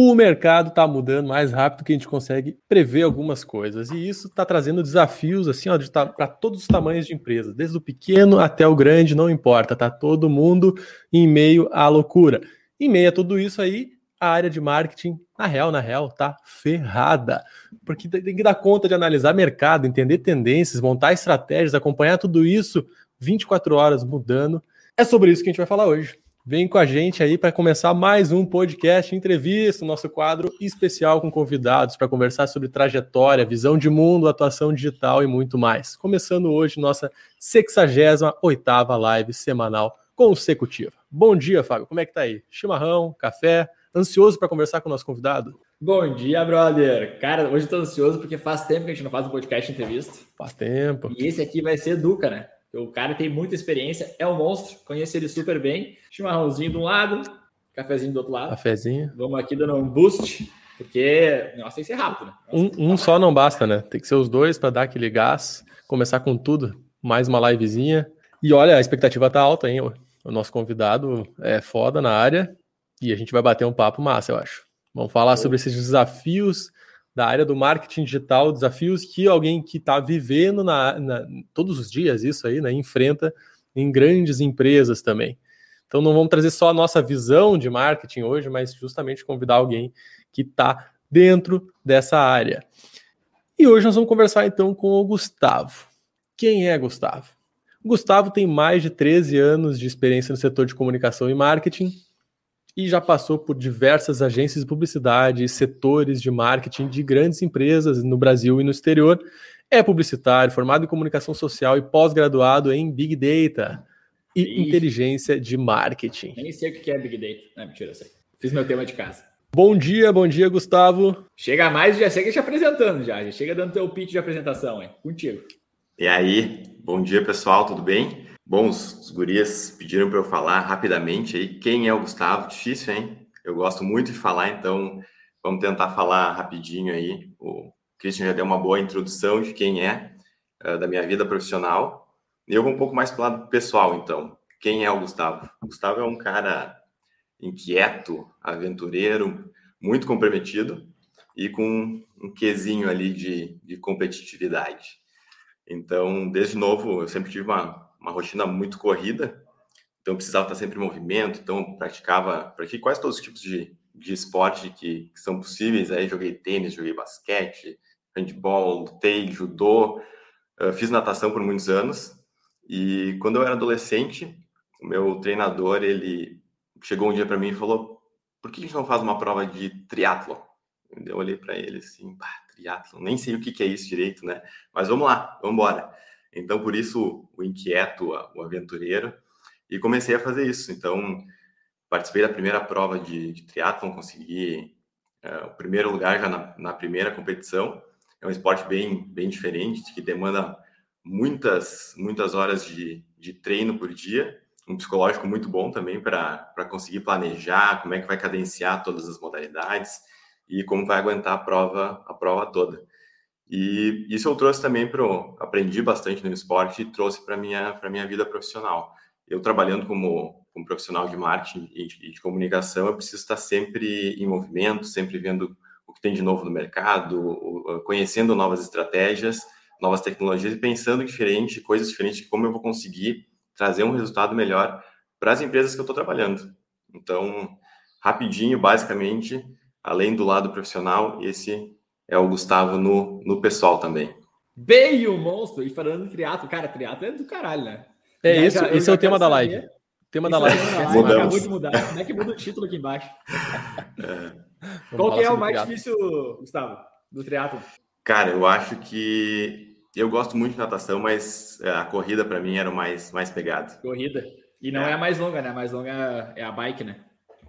O mercado está mudando mais rápido que a gente consegue prever algumas coisas. E isso está trazendo desafios assim, para todos os tamanhos de empresas, desde o pequeno até o grande, não importa. Tá todo mundo em meio à loucura. Em meio a tudo isso aí, a área de marketing, na real, na real, tá ferrada. Porque tem que dar conta de analisar mercado, entender tendências, montar estratégias, acompanhar tudo isso 24 horas mudando. É sobre isso que a gente vai falar hoje. Vem com a gente aí para começar mais um podcast entrevista, nosso quadro especial com convidados para conversar sobre trajetória, visão de mundo, atuação digital e muito mais. Começando hoje nossa 68ª live semanal consecutiva. Bom dia, Fábio. Como é que tá aí? Chimarrão, café, ansioso para conversar com o nosso convidado? Bom dia, brother. Cara, hoje eu tô ansioso porque faz tempo que a gente não faz um podcast entrevista. Faz tempo. E esse aqui vai ser Duca, né? O cara tem muita experiência, é um monstro, conheço ele super bem. Chimarrãozinho de um lado, cafezinho do outro lado. Cafezinho. Vamos aqui dando um boost, porque negócio tem que ser rápido, né? Um, um só não basta, né? Tem que ser os dois para dar aquele gás, começar com tudo. Mais uma livezinha. E olha, a expectativa tá alta, hein? O nosso convidado é foda na área e a gente vai bater um papo massa, eu acho. Vamos falar sobre esses desafios da área do marketing digital, desafios que alguém que está vivendo na, na, todos os dias isso aí, né, enfrenta em grandes empresas também. Então não vamos trazer só a nossa visão de marketing hoje, mas justamente convidar alguém que está dentro dessa área. E hoje nós vamos conversar então com o Gustavo. Quem é Gustavo? Gustavo tem mais de 13 anos de experiência no setor de comunicação e marketing, e já passou por diversas agências de publicidade e setores de marketing de grandes empresas no Brasil e no exterior. É publicitário, formado em comunicação social e pós-graduado em Big Data e Ixi. inteligência de marketing. nem sei o que é Big Data. Não, mentira, eu sei. Fiz meu tema de casa. Bom dia, bom dia, Gustavo. Chega mais, já chega te apresentando já. Já chega dando teu pitch de apresentação, hein? Contigo. E aí, bom dia, pessoal, tudo bem? Bom, os gurias pediram para eu falar rapidamente aí quem é o Gustavo. Difícil, hein? Eu gosto muito de falar, então vamos tentar falar rapidinho aí. O Christian já deu uma boa introdução de quem é, uh, da minha vida profissional. Eu vou um pouco mais para o lado pessoal, então. Quem é o Gustavo? O Gustavo é um cara inquieto, aventureiro, muito comprometido e com um quesinho ali de, de competitividade. Então, desde novo, eu sempre tive uma uma rotina muito corrida, então precisava estar sempre em movimento, então praticava, pratiquei quase todos os tipos de, de esporte que, que são possíveis, aí joguei tênis, joguei basquete, handball, lutei, judô, uh, fiz natação por muitos anos, e quando eu era adolescente, o meu treinador, ele chegou um dia para mim e falou, por que a gente não faz uma prova de triatlo? Eu olhei para ele assim, triatlo, nem sei o que, que é isso direito, né? Mas vamos lá, vamos embora. Então, por isso, o inquieto, o aventureiro, e comecei a fazer isso. Então, participei da primeira prova de, de triatlon, consegui uh, o primeiro lugar já na, na, primeira competição. É um esporte bem, bem diferente, que demanda muitas, muitas horas de, de treino por dia, um psicológico muito bom também para conseguir planejar como é que vai cadenciar todas as modalidades e como vai aguentar a prova, a prova toda. E isso eu trouxe também para aprendi bastante no esporte e trouxe para minha para minha vida profissional. Eu trabalhando como, como profissional de marketing e de, de, comunicação, eu preciso estar sempre em movimento, sempre vendo o que tem de novo no mercado, conhecendo novas estratégias, novas tecnologias e pensando diferente, coisas diferentes como eu vou conseguir trazer um resultado melhor para as empresas que eu estou trabalhando. Então, rapidinho, basicamente, além do lado profissional, esse é o Gustavo no, no pessoal também. Veio o monstro! E falando de triatlo, cara, triatlo é do caralho, né? É já, isso, já, esse é o tema da live. Saber. Tema da live. É live. Acabou de mudar. Como é que muda o título aqui embaixo? É. Qual que é o mais triatlo. difícil, Gustavo, do triatlo? Cara, eu acho que eu gosto muito de natação, mas é, a corrida para mim era o mais, mais pegado. Corrida. E não é. é a mais longa, né? A mais longa é a bike, né?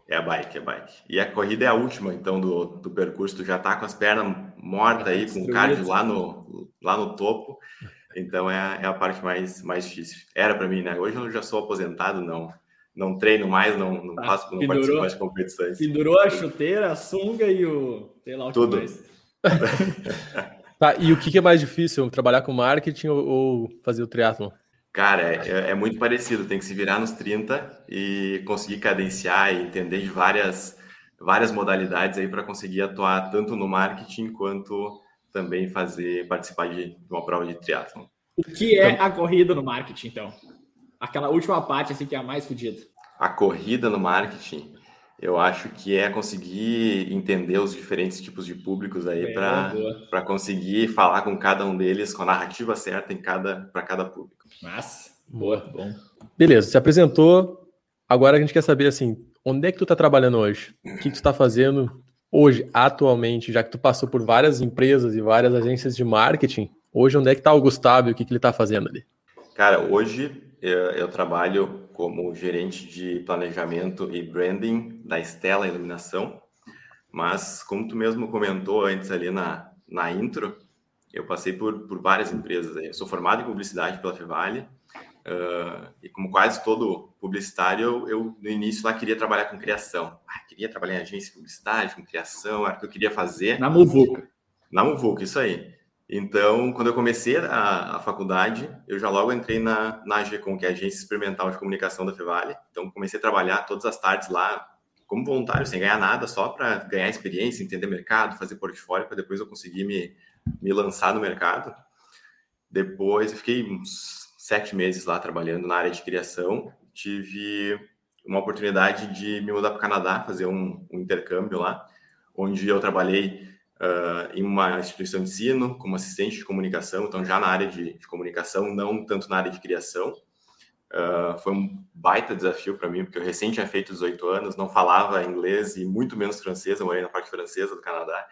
É a bike, é a bike. E a corrida é a última, então, do, do percurso. Tu já tá com as pernas mortas aí, com o cardio lá no, lá no topo. Então, é a, é a parte mais, mais difícil. Era para mim, né? Hoje eu já sou aposentado, não não treino mais, não, não, tá. faço, não pendurou, participo mais de competições. Pendurou a chuteira, a sunga e o... Sei lá o Tudo. que mais. tá, e o que é mais difícil? Trabalhar com marketing ou, ou fazer o triatlon? Cara, é, é, muito parecido. Tem que se virar nos 30 e conseguir cadenciar e entender de várias, várias modalidades aí para conseguir atuar tanto no marketing quanto também fazer participar de uma prova de triatlon. O que é a corrida no marketing, então? Aquela última parte assim que é a mais fodida. A corrida no marketing, eu acho que é conseguir entender os diferentes tipos de públicos aí para conseguir falar com cada um deles com a narrativa certa em cada para cada público. Massa, boa, bom. Beleza, se apresentou. Agora a gente quer saber assim, onde é que tu está trabalhando hoje? O que, que tu está fazendo hoje, atualmente, já que tu passou por várias empresas e várias agências de marketing? Hoje, onde é que está o Gustavo e o que, que ele está fazendo ali? Cara, hoje eu, eu, trabalho como gerente de planejamento e branding da Estela Iluminação, mas como tu mesmo comentou antes ali na, na intro, eu passei por, por várias empresas. Eu sou formado em publicidade pela Fevale, uh, e como quase todo publicitário, eu, eu, no início lá queria trabalhar com criação. Ah, queria trabalhar em agência de publicidade, com criação, era o que eu queria fazer. Na Muvuca. Na Muvuca, isso aí. Então, quando eu comecei a, a, faculdade, eu já logo entrei na, na AGCOM, que é a Agência Experimental de Comunicação da Fevale. Então, comecei a trabalhar todas as tardes lá como voluntário, sem ganhar nada, só para ganhar experiência, entender mercado, fazer portfólio, para depois eu conseguir me, me lançar no mercado. Depois, eu fiquei uns sete meses lá trabalhando na área de criação. Tive uma oportunidade de me mudar para o Canadá, fazer um, um intercâmbio lá, onde eu trabalhei uh, em uma instituição de ensino, como assistente de comunicação, então já na área de, de comunicação, não tanto na área de criação. Uh, foi um baita desafio para mim, porque eu recém tinha feito 18 anos, não falava inglês e muito menos francês, eu morei na parte francesa do Canadá,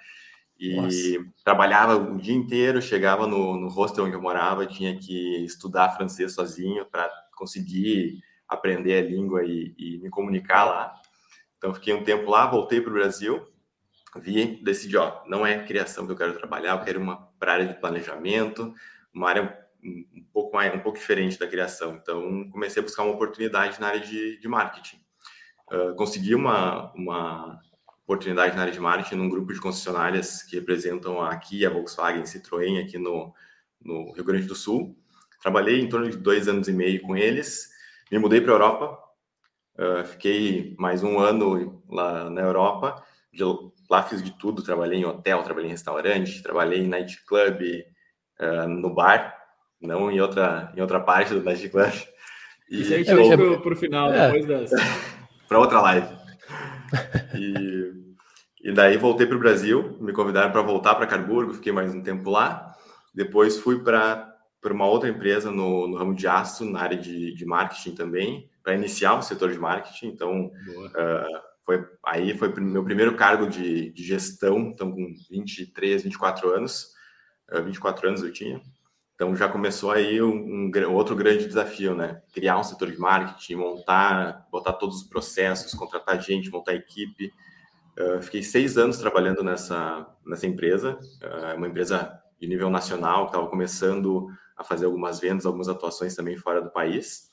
e Nossa. trabalhava o dia inteiro, chegava no, no hostel onde eu morava, tinha que estudar francês sozinho para conseguir aprender a língua e, e, me comunicar lá. Então, fiquei um tempo lá, voltei para o Brasil, vi, decidi, ó, não é criação que eu quero trabalhar, eu quero uma para área de planejamento, uma área um pouco mais, um pouco diferente da criação. Então, comecei a buscar uma oportunidade na área de, de marketing. Uh, consegui uma, uma oportunidade na área de marketing num grupo de concessionárias que representam a Kia, a Volkswagen, Citroën aqui no, no Rio Grande do Sul. Trabalhei em torno de dois anos e meio com eles. Me mudei para a Europa. Uh, fiquei mais um ano lá na Europa. De, Lá fiz de tudo, trabalhei em hotel, trabalhei em restaurante, trabalhei em nightclub, uh, no bar, não em outra, em outra parte do nightclub. E Isso aí ficou é, pro, pro final, é. depois das... para outra live. E, e daí voltei para o Brasil, me convidaram para voltar para Carburgo, fiquei mais um tempo lá. Depois fui para uma outra empresa no, no, ramo de aço, na área de, de marketing também, para iniciar o setor de marketing. Então, uh, foi, aí foi meu primeiro cargo de, de gestão, então com 23, 24 anos, 24 anos eu tinha. Então já começou aí um, um, outro grande desafio, né? Criar um setor de marketing, montar, botar todos os processos, contratar gente, montar equipe. Uh, fiquei seis anos trabalhando nessa, nessa empresa, uh, uma empresa de nível nacional, que estava começando a fazer algumas vendas, algumas atuações também fora do país.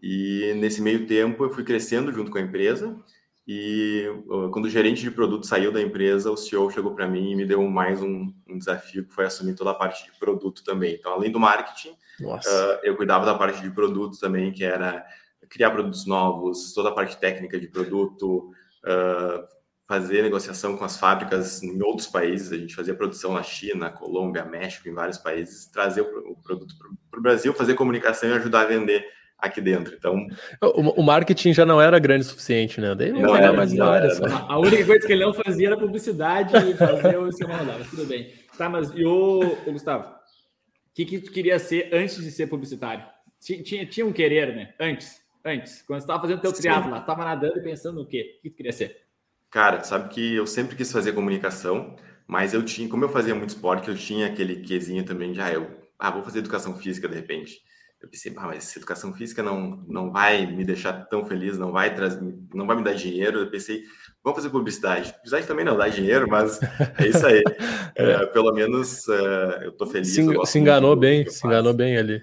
E nesse meio tempo eu fui crescendo junto com a empresa e uh, quando o gerente de produto saiu da empresa, o CEO chegou para mim e me deu mais um, um, desafio que foi assumir toda a parte de produto também. Então, além do marketing, uh, eu cuidava da parte de produto também, que era criar produtos novos, toda a parte técnica de produto, uh, fazer negociação com as fábricas em outros países. A gente fazia produção na China, Colômbia, México, em vários países, trazer o, o produto para o Brasil, fazer comunicação e ajudar a vender aqui dentro. Então, o, o, marketing já não era grande o suficiente, né? Daí não, era mais nada. A única coisa que ele não fazia era publicidade e fazer o seu mandava. Tudo bem. Tá, mas e o, o Gustavo? O que, que tu queria ser antes de ser publicitário? Tinha, tinha um querer, né? Antes, antes. Quando você estava fazendo teu triatlo lá, estava nadando e pensando no quê? O que tu queria ser? Cara, sabe que eu sempre quis fazer comunicação, mas eu tinha, como eu fazia muito esporte, eu tinha aquele quesinho também de, ah, eu ah, vou fazer educação física de repente eu pensei, ah, mas educação física não, não vai me deixar tão feliz, não vai trazer, não vai me dar dinheiro. Eu pensei, vamos fazer publicidade. Publicidade também não dá dinheiro, mas é isso aí. é, pelo menos uh, eu tô feliz. Se, se enganou bem, se enganou bem ali.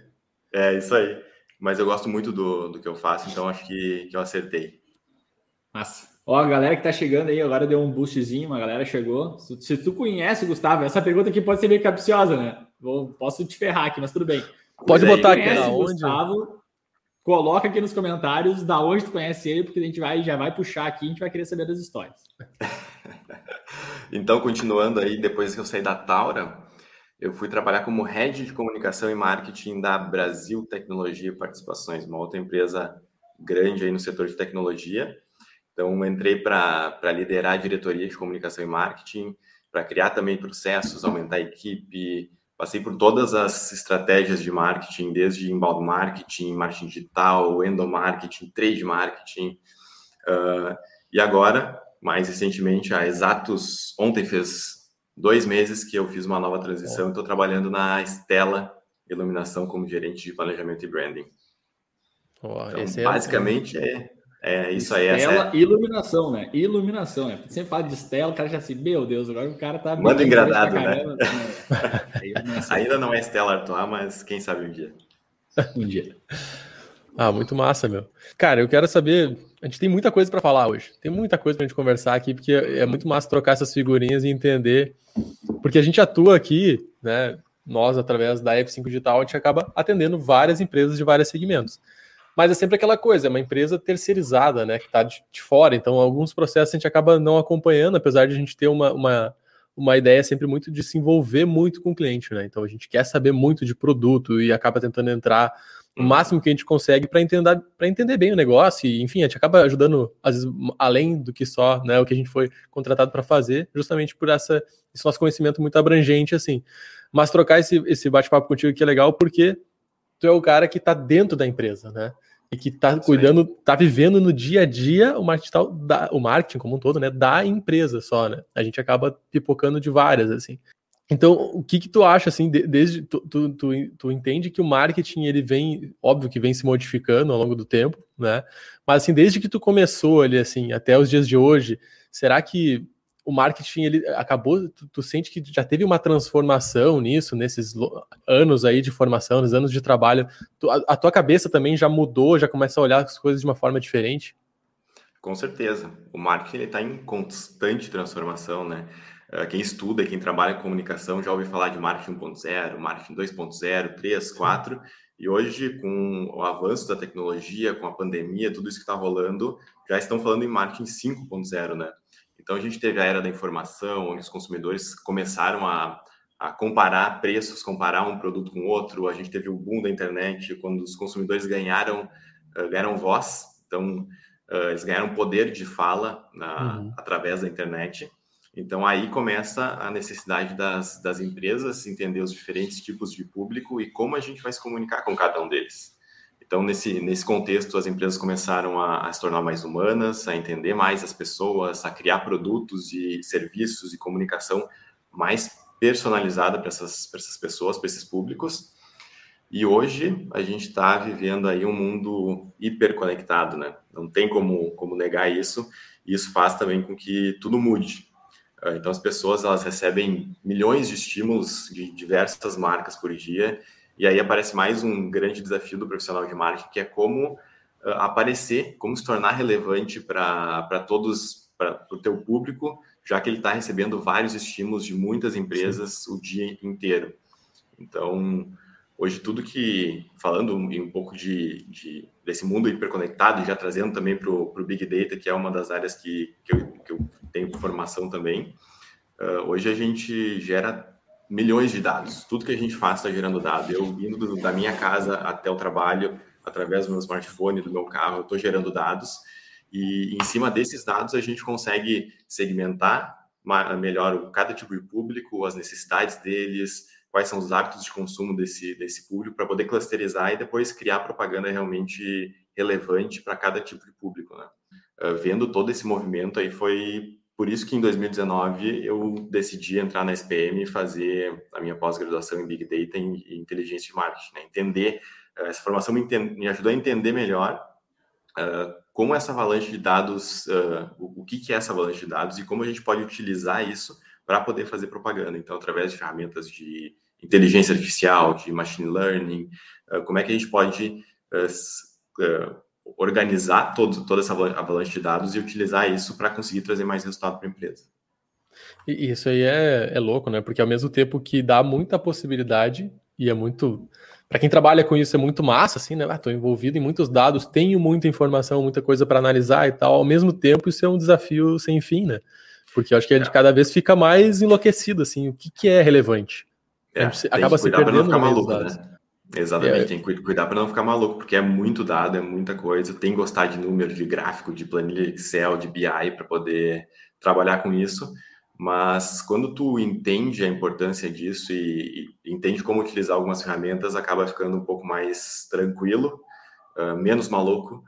É isso aí. Mas eu gosto muito do, do que eu faço, então acho que, que eu acertei. Massa. Ó, a galera que tá chegando aí, agora deu um boostzinho, uma galera chegou. Se, se tu conhece, Gustavo, essa pergunta aqui pode ser meio capciosa, né? Vou, posso te ferrar aqui, mas tudo bem. Pode botar aqui na onde. Gustavo, coloca aqui nos comentários da onde tu conhece ele, porque a gente vai, já vai puxar aqui, a gente vai querer saber das histórias. então, continuando aí, depois que eu saí da Taura, eu fui trabalhar como head de comunicação e marketing da Brasil Tecnologia e Participações, uma outra empresa grande aí no setor de tecnologia. Então, entrei para liderar a diretoria de comunicação e marketing, para criar também processos, aumentar a equipe. Passei por todas as estratégias de marketing, desde inbound marketing, marketing digital, endomarketing, trade marketing. Uh, e agora, mais recentemente, há exatos, ontem fez dois meses que eu fiz uma nova transição e estou trabalhando na Estela Iluminação como gerente de planejamento e branding. Oh, então, é basicamente é, é isso aí. Estela é... iluminação, né? Iluminação, né? Sempre fala de Estela, o cara já assim, meu Deus, agora o cara tá. Manda engradado, né? Ainda não é Estela Artois, mas quem sabe um dia. um dia. Ah, muito massa, meu. Cara, eu quero saber. A gente tem muita coisa para falar hoje. Tem muita coisa para a gente conversar aqui, porque é muito massa trocar essas figurinhas e entender. Porque a gente atua aqui, né? Nós, através da F5 Digital, a gente acaba atendendo várias empresas de vários segmentos. Mas é sempre aquela coisa, é uma empresa terceirizada, né? Que está de, de, fora. Então, alguns processos a gente acaba não acompanhando, apesar de a gente ter uma, uma, uma ideia sempre muito de se envolver muito com o cliente, né? Então a gente quer saber muito de produto e acaba tentando entrar o uhum. máximo que a gente consegue para entender, para entender bem o negócio. E, enfim, a gente acaba ajudando, às vezes, além do que só né, o que a gente foi contratado para fazer, justamente por essa, esse nosso conhecimento muito abrangente, assim. Mas trocar esse, esse bate-papo contigo aqui é legal porque tu é o cara que está dentro da empresa, né? E que está cuidando, está vivendo no dia a dia o marketing, da, o marketing como um todo, né? Da empresa só, né? A gente acaba pipocando de várias, assim. Então, o que que tu acha, assim, desde, tu, tu, tu, tu, entende que o marketing, ele vem, óbvio que vem se modificando ao longo do tempo, né, mas, assim, desde que tu começou ali, assim, até os dias de hoje, será que o marketing, ele acabou, tu, tu sente que já teve uma transformação nisso, nesses anos aí de formação, nos anos de trabalho, tu, a, a tua cabeça também já mudou, já começa a olhar as coisas de uma forma diferente? Com certeza. O marketing está em constante transformação, né? Ah, quem estuda, quem trabalha com comunicação já ouve falar de marketing 1.0, marketing 2.0, 3, 4, e hoje, com o avanço da tecnologia, com a pandemia, tudo isso que está rolando, já estão falando em marketing 5.0, né? Então, a gente teve a era da informação, onde os consumidores começaram a, a comparar preços, comparar um produto com outro. A gente teve o boom da internet, quando os consumidores ganharam, uh, ganharam voz, então, uh, eles ganharam poder de fala na, uhum. através da internet. Então, aí começa a necessidade das, das empresas entender os diferentes tipos de público e como a gente vai se comunicar com cada um deles. Então, nesse, nesse contexto, as empresas começaram a, a, se tornar mais humanas, a entender mais as pessoas, a criar produtos e serviços e comunicação mais personalizada para essas, essas pessoas, para esses públicos. E hoje a gente está vivendo aí um mundo hiperconectado, né? Não tem como, como negar isso. E isso faz também com que tudo mude. Ah, então, as pessoas elas recebem milhões de estímulos de diversas marcas por dia, e aí aparece mais um grande desafio do profissional de marketing, que é como uh, aparecer, como se tornar relevante para todos, para o teu público, já que ele está recebendo vários estímulos de muitas empresas Sim. o dia inteiro. Então, hoje tudo que, falando um, pouco de, de, desse mundo hiperconectado e já trazendo também para o Big Data, que é uma das áreas que, que, eu, que eu tenho formação também, uh, hoje a gente gera milhões de dados. Tudo que a gente faz está gerando dados. Eu indo da minha casa até o trabalho, através do meu smartphone, do meu carro, eu estou gerando dados. E em cima desses dados a gente consegue segmentar melhor cada tipo de público, as necessidades deles, quais são os hábitos de consumo desse, desse público, para poder clusterizar e depois criar propaganda realmente relevante para cada tipo de público. Né? Uh, vendo todo esse movimento aí foi por isso que em 2019 eu decidi entrar na SPM e fazer a minha pós-graduação em Big Data e Inteligência de Marketing. Né? Entender, uh, essa formação me, me, ajudou a entender melhor uh, como essa avalanche de dados, o, o que, que é essa avalanche de dados e como a gente pode utilizar isso para poder fazer propaganda. Então, através de ferramentas de inteligência artificial, de machine learning, como é que a gente pode organizar todo, toda essa avalanche de dados e utilizar isso para conseguir trazer mais resultado para a empresa. E isso aí é, é louco, né? Porque ao mesmo tempo que dá muita possibilidade e é muito para quem trabalha com isso é muito massa, assim, né? Estou ah, envolvido em muitos dados, tenho muita informação, muita coisa para analisar e tal. Ao mesmo tempo, isso é um desafio sem fim, né? Porque eu acho que a gente cada vez fica mais enlouquecido, assim, o que, que é relevante. É, acaba se perdendo no maluco, dados. Né? Exatamente, é. tem que cuidar para não ficar maluco, porque é muito dado, é muita coisa. Tem que gostar de número, de gráfico, de planilha Excel, de BI para poder trabalhar com isso. Mas quando tu entende a importância disso e, e, entende como utilizar algumas ferramentas, acaba ficando um pouco mais tranquilo, uh, menos maluco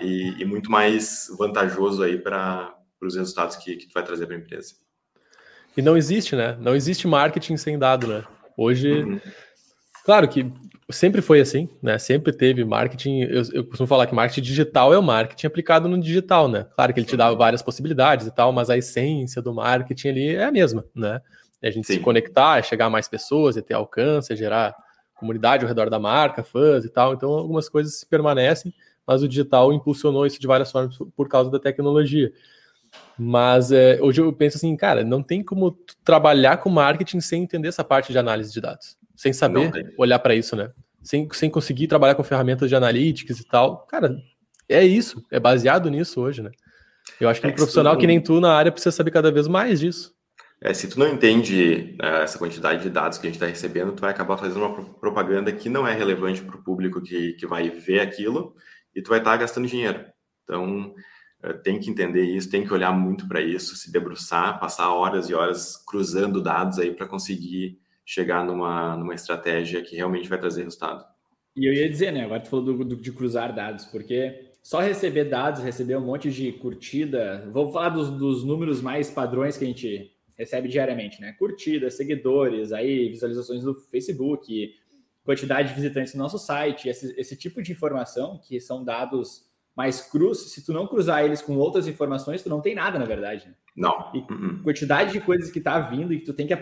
e, e, muito mais vantajoso aí para os resultados que, que tu vai trazer para a empresa. E não existe, né? Não existe marketing sem dado, né? Hoje, uhum. Claro que sempre foi assim, né? Sempre teve marketing. Eu, eu, costumo falar que marketing digital é o marketing aplicado no digital, né? Claro que ele te dá várias possibilidades e tal, mas a essência do marketing ali é a mesma, né? É a gente Sim. se conectar, chegar a mais pessoas, e ter alcance, gerar comunidade ao redor da marca, fãs e tal. Então, algumas coisas se permanecem, mas o digital impulsionou isso de várias formas por causa da tecnologia. Mas é, hoje eu penso assim, cara, não tem como trabalhar com marketing sem entender essa parte de análise de dados sem saber olhar para isso, né? Sem, sem conseguir trabalhar com ferramentas de analytics e tal. Cara, é isso, é baseado nisso hoje, né? Eu acho que é um profissional que nem tu na área precisa saber cada vez mais disso. É, se tu não entende né, essa quantidade de dados que a gente está recebendo, tu vai acabar fazendo uma propaganda que não é relevante para o público que, que vai ver aquilo e tu vai estar tá gastando dinheiro. Então, é, tem que entender isso, tem que olhar muito para isso, se debruçar, passar horas e horas cruzando dados aí para conseguir chegar numa, numa estratégia que realmente vai trazer resultado. E eu ia dizer, né? Agora tu falou do, do, de cruzar dados, porque só receber dados, receber um monte de curtida. Vou falar dos, dos números mais padrões que a gente recebe diariamente, né? Curtidas, seguidores, aí visualizações do Facebook, quantidade de visitantes no nosso site, esse, esse tipo de informação que são dados mais cruz, se tu não cruzar eles com outras informações, tu não tem nada, na verdade. Né? Não. E uhum. quantidade de coisas que tá vindo e que tu tem que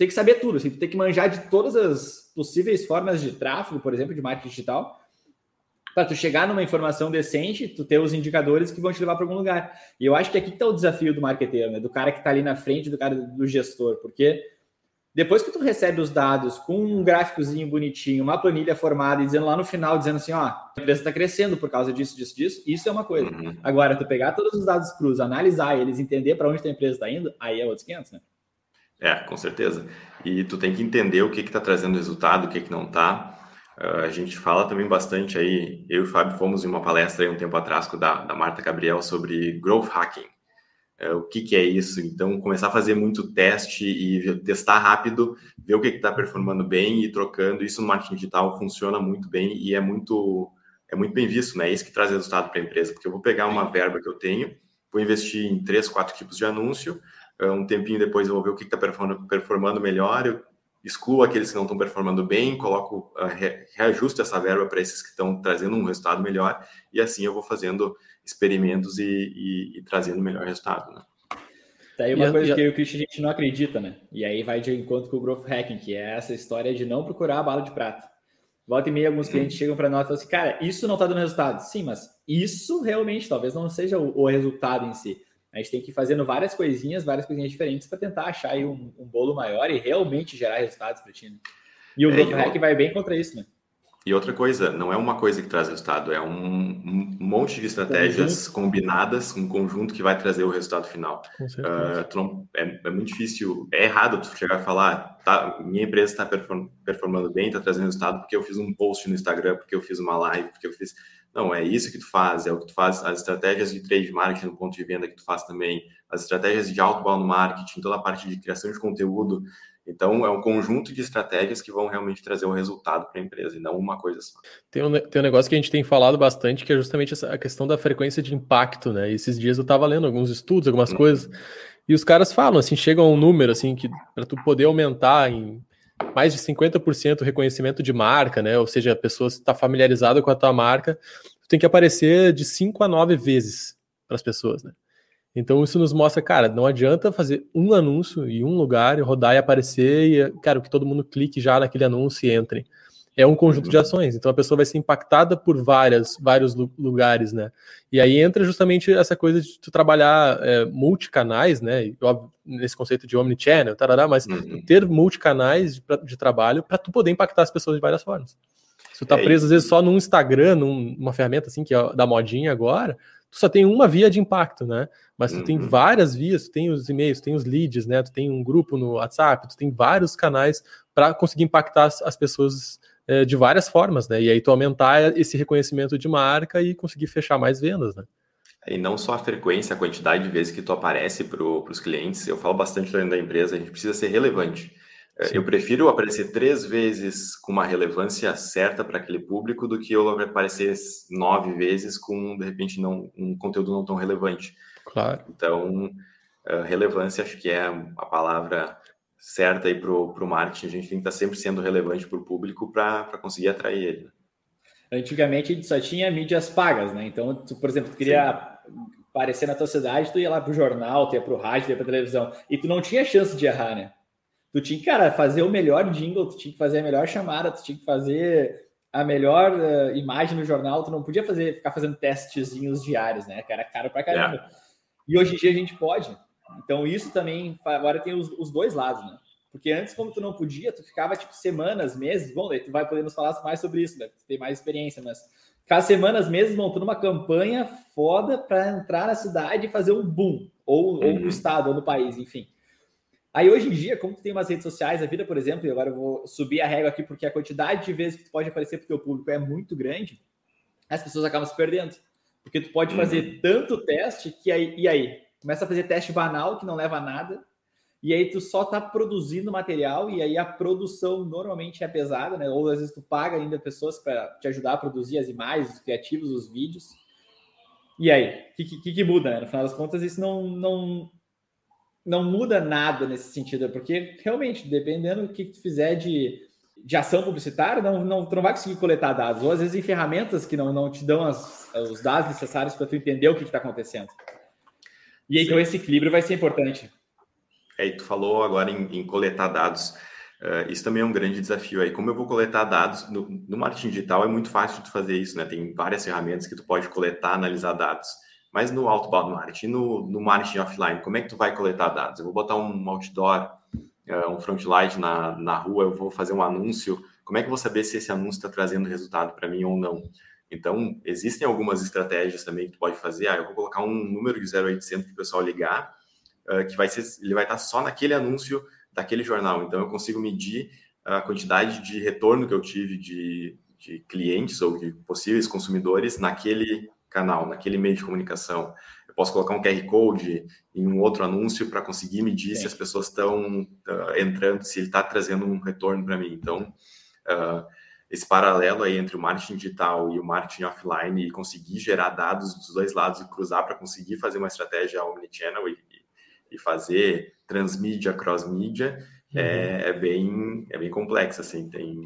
tem que saber tudo, assim, tu tem que manjar de todas as possíveis formas de tráfego, por exemplo, de marketing digital, para tu chegar numa informação decente, tu ter os indicadores que vão te levar para algum lugar. E eu acho que aqui está o desafio do marketeiro, né? Do cara que está ali na frente, do cara do gestor, porque depois que tu recebe os dados com um gráficozinho bonitinho, uma planilha formada e dizendo lá no final, dizendo assim, ó, a empresa está crescendo por causa disso, disso, disso, isso é uma coisa. Uhum. Agora, tu pegar todos os dados crus, analisar eles, entender para onde a empresa está indo, aí é outros 500, né? É, com certeza. E tu tem que entender o que está trazendo resultado, o que, que não está. Uh, ah, a gente fala também bastante aí, eu e o Fábio fomos em uma palestra aí um tempo atrás com da, da Marta Gabriel sobre growth hacking. Uh, o que, que é isso? Então, começar a fazer muito teste e testar rápido, ver o que está performando bem e trocando. Isso no marketing digital funciona muito bem e é muito, é muito bem visto, né? É isso que traz resultado para a empresa, porque eu vou pegar uma verba que eu tenho, vou investir em três, quatro tipos de anúncio, um tempinho depois eu vou ver o que está performando melhor, eu excluo aqueles que não estão performando bem, coloco, uh, reajusto essa verba para esses que estão trazendo um resultado melhor, e assim eu vou fazendo experimentos e, e, e trazendo melhor resultado. Né? Daí uma e coisa a, que eu e o Christian a gente não acredita, né? E aí vai de encontro com o Growth Hacking, que é essa história de não procurar a bala de prata. Volta e meia, alguns uhum. clientes chegam para nós e falam assim, cara, isso não está dando resultado. Sim, mas isso realmente talvez não seja o, o resultado em si. A gente tem que ir fazendo várias coisinhas, várias coisinhas diferentes para tentar achar aí um, um, bolo maior e realmente gerar resultados para ti. Né? E o é, Growth Hack vai bem contra isso, né? E outra coisa, não é uma coisa que traz resultado, é um, monte de estratégias conjunto. combinadas, um conjunto que vai trazer o resultado final. Uh, é, é, muito difícil, é errado tu chegar e falar, tá, minha empresa está performando bem, está trazendo resultado porque eu fiz um post no Instagram, porque eu fiz uma live, porque eu fiz. Não, é isso que tu faz, é o que tu faz, as estratégias de trade marketing no ponto de venda que tu faz também, as estratégias de outbound marketing, toda a parte de criação de conteúdo. Então, é um conjunto de estratégias que vão realmente trazer um resultado para a empresa e não uma coisa só. Tem um, tem um negócio que a gente tem falado bastante, que é justamente essa, a questão da frequência de impacto, né? esses dias eu estava lendo alguns estudos, algumas uhum. coisas, e os caras falam, assim, chegam a um número, assim, que para tu poder aumentar em mais de 50% reconhecimento de marca, né? Ou seja, a pessoa está familiarizada com a tua marca, tu tem que aparecer de 5 a 9 vezes para as pessoas, né? Então isso nos mostra, cara, não adianta fazer um anúncio em um lugar, rodar e aparecer e, cara, que todo mundo clique já naquele anúncio e entre. é um conjunto de ações. Então a pessoa vai ser impactada por várias, vários lugares, né? E aí entra justamente essa coisa de tu trabalhar é, multicanais, né? Óbvio, nesse conceito de omnichannel, tarará, mas uhum. ter multicanais de, de trabalho para tu poder impactar as pessoas de várias formas. Se tu tá é preso, às vezes, só num Instagram, numa ferramenta assim, que é da modinha agora, tu só tem uma via de impacto, né? Mas tu uhum. tem várias vias, tu tem os e-mails, tu tem os leads, né? Tu tem um grupo no WhatsApp, tu tem vários canais para conseguir impactar as, as pessoas é, de várias formas, né? E aí tu aumentar esse reconhecimento de marca e conseguir fechar mais vendas, né? E não só a frequência, a quantidade de vezes que tu aparece para os clientes, eu falo bastante dentro da empresa, a gente precisa ser relevante. É, Sim. Eu prefiro aparecer três vezes com uma relevância certa para aquele público do que eu aparecer nove vezes com, de repente, não, um conteúdo não tão relevante. Claro. Então, relevância acho que é a palavra certa aí para o marketing. A gente tem que estar sempre sendo relevante para o público para conseguir atrair ele. Antigamente a gente só tinha mídias pagas, né? Então, tu, por exemplo, tu queria Sim. aparecer na tua cidade, tu ia lá para o jornal, tu ia para o rádio, tu ia para televisão, e tu não tinha chance de errar, né? Tu tinha que, cara, fazer o melhor jingle, tu tinha que fazer a melhor chamada, tu tinha que fazer a melhor uh, imagem no jornal, tu não podia fazer, ficar fazendo testezinhos diários, né? Que era caro pra caramba. Yeah. E hoje em dia a gente pode. Então isso também, agora tem os, os, dois lados, né? Porque antes, como tu não podia, tu ficava tipo semanas, meses, bom, daí tu vai poder nos falar mais sobre isso, né? Tu tem mais experiência, mas cada semanas, meses montando uma campanha foda para entrar na cidade e fazer um boom, ou, uhum. ou no estado, ou no país, enfim. Aí hoje em dia, como tu tem umas redes sociais, a vida, por exemplo, e agora eu vou subir a régua aqui porque a quantidade de vezes que tu pode aparecer para o teu público é muito grande, as pessoas acabam se perdendo. Porque tu pode fazer uhum. tanto teste que aí, e aí? Começa a fazer teste banal que não leva a nada, e aí tu só tá produzindo material, e aí a produção normalmente é pesada, né? Ou às vezes tu paga ainda pessoas para te ajudar a produzir as imagens, os criativos, os vídeos. E aí? O que, que, que, muda, né? No final das contas, isso não, não, não muda nada nesse sentido, porque realmente, dependendo do que tu fizer de, de ação publicitária, não, não, tu não vai conseguir coletar dados, ou às vezes em ferramentas que não, não te dão as, os dados necessários para tu entender o que está acontecendo. E aí, então esse equilíbrio vai ser importante. É, e tu falou agora em, em coletar dados. Uh, isso também é um grande desafio aí. Como eu vou coletar dados no, no marketing digital é muito fácil de fazer isso, né? Tem várias ferramentas que tu pode coletar, analisar dados. Mas no outbound marketing, no, no marketing offline, como é que tu vai coletar dados? Eu vou botar um outdoor, uh, um frontlight na, na rua, eu vou fazer um anúncio. Como é que eu vou saber se esse anúncio está trazendo resultado para mim ou não? Então, existem algumas estratégias também que tu pode fazer. Ah, eu vou colocar um número de 0800 para o pessoal ligar, uh, que vai ser, ele vai estar só naquele anúncio daquele jornal. Então, eu consigo medir a quantidade de retorno que eu tive de, de clientes ou de possíveis consumidores naquele canal, naquele meio de comunicação. Eu posso colocar um QR Code em um outro anúncio para conseguir medir Sim. se as pessoas estão uh, entrando, se ele está trazendo um retorno para mim. Então, uh, esse paralelo aí entre o marketing digital e o marketing offline e conseguir gerar dados dos dois lados e cruzar para conseguir fazer uma estratégia omnichannel e, e fazer transmídia, cross-mídia, uhum. é, é, bem, é bem complexo, assim, tem,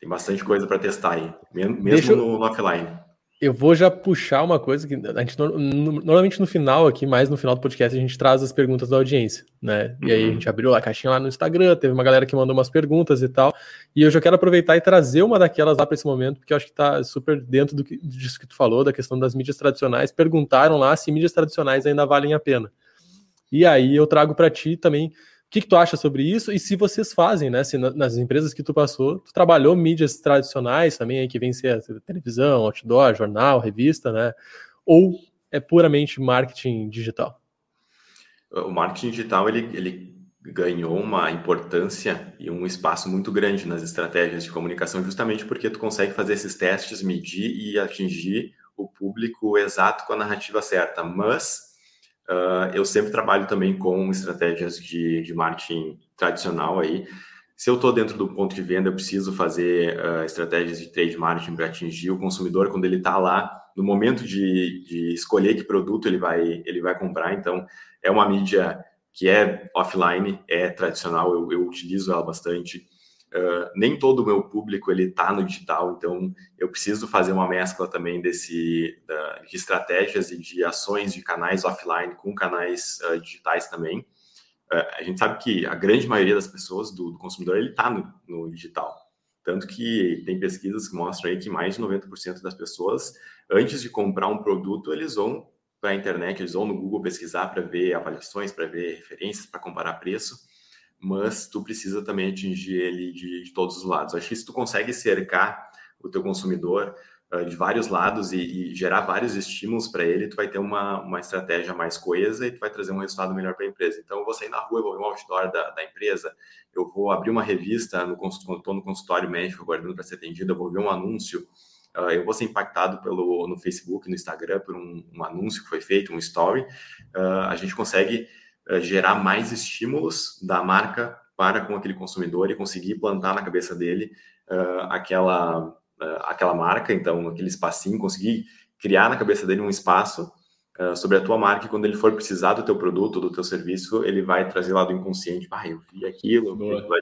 tem bastante coisa para testar aí, mesmo eu... no, no offline. Eu vou já puxar uma coisa que a gente normalmente no final aqui, mais no final do podcast, a gente traz as perguntas da audiência, né? E aí a uhum. gente abriu a caixinha lá no Instagram, teve uma galera que mandou umas perguntas e tal. E eu já quero aproveitar e trazer uma daquelas lá para esse momento, porque eu acho que está super dentro do que, disso que tu falou, da questão das mídias tradicionais. Perguntaram lá se mídias tradicionais ainda valem a pena. E aí eu trago para ti também que, que tu acha sobre isso e se vocês fazem, né? Se nas empresas que tu passou, tu trabalhou mídias tradicionais também, aí, que vem ser televisão, outdoor, jornal, revista, né? Ou é puramente marketing digital? O marketing digital ele, ele ganhou uma importância e um espaço muito grande nas estratégias de comunicação, justamente porque tu consegue fazer esses testes, medir e atingir o público exato com a narrativa certa. Mas Uh, eu sempre trabalho também com estratégias de, de marketing tradicional aí. Se eu estou dentro do ponto de venda, eu preciso fazer uh, estratégias de trade marketing para atingir o consumidor quando ele está lá no momento de, de escolher que produto ele vai, ele vai comprar. Então, é uma mídia que é offline, é tradicional, eu, eu utilizo ela bastante. Uh, nem todo o meu público ele está no digital, então eu preciso fazer uma mescla também desse da, de estratégias e de ações de canais offline com canais uh, digitais também. Uh, a gente sabe que a grande maioria das pessoas do, do consumidor ele está no, no, digital. Tanto que tem pesquisas que mostram aí que mais de 90% das pessoas, antes de comprar um produto, eles vão para a internet, eles vão no Google pesquisar para ver avaliações, para ver referências, para comparar preço, mas tu precisa também atingir ele de, de todos os lados. Acho que se tu consegue cercar o teu consumidor uh, de vários lados e, e gerar vários estímulos para ele, tu vai ter uma, uma estratégia mais coesa e tu vai trazer um resultado melhor para a empresa. Então, eu vou sair na rua, eu vou ver um outdoor da, da empresa, eu vou abrir uma revista, no, estou no consultório médico aguardando para ser atendido, eu vou ver um anúncio, Uh, eu vou ser impactado pelo, no Facebook, no Instagram, por um, um anúncio que foi feito, um story. Uh, a gente consegue gerar mais estímulos da marca para com aquele consumidor e conseguir plantar na cabeça dele aquela, aquela marca, então aquele espacinho, conseguir criar na cabeça dele um espaço sobre a tua marca e quando ele for precisar do teu produto, do teu serviço, ele vai trazer lá do inconsciente, ah, eu vi aquilo, vai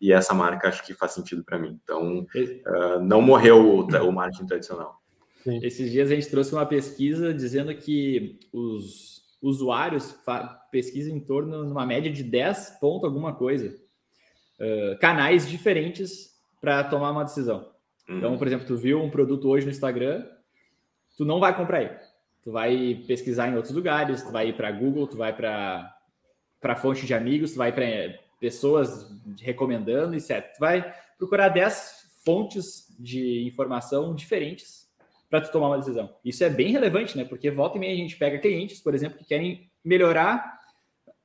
e essa marca acho que faz sentido para mim. Então, uh, não morreu o, o marketing tradicional. Sim. Esses dias a gente trouxe uma pesquisa dizendo que os usuários pesquisam em torno, numa média de 10 ponto alguma coisa, uh, canais diferentes para tomar uma decisão. Uhum. Então, por exemplo, tu viu um produto hoje no Instagram, tu não vai comprar ele. Tu vai pesquisar em outros lugares, tu vai ir para Google, tu vai para para fonte de amigos, tu vai para pessoas recomendando, etc. Tu vai procurar 10 fontes de informação diferentes para tu tomar uma decisão. Isso é bem relevante, né? Porque volta e meia a gente pega clientes, por exemplo, que querem melhorar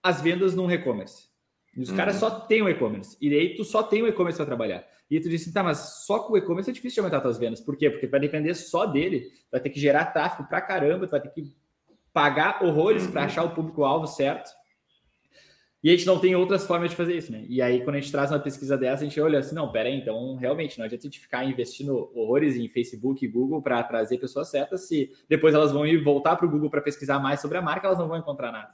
as vendas num e-commerce. E os uhum. caras só têm o e-commerce. E aí tu só tem o e-commerce para trabalhar. E tu disse, tá, mas só com o e-commerce é difícil de aumentar tuas vendas. Por quê? Porque vai depender só dele, vai ter que gerar tráfego para caramba, tu vai ter que pagar horrores uhum. para achar o público-alvo certo. E a gente não tem outras formas de fazer isso, né? E aí, quando a gente traz uma pesquisa dessa, a gente olha assim, não, pera aí, então, realmente, não adianta a gente ficar investindo horrores em Facebook e Google para trazer pessoas certas, se depois elas vão ir voltar para o Google para pesquisar mais sobre a marca, elas não vão encontrar nada.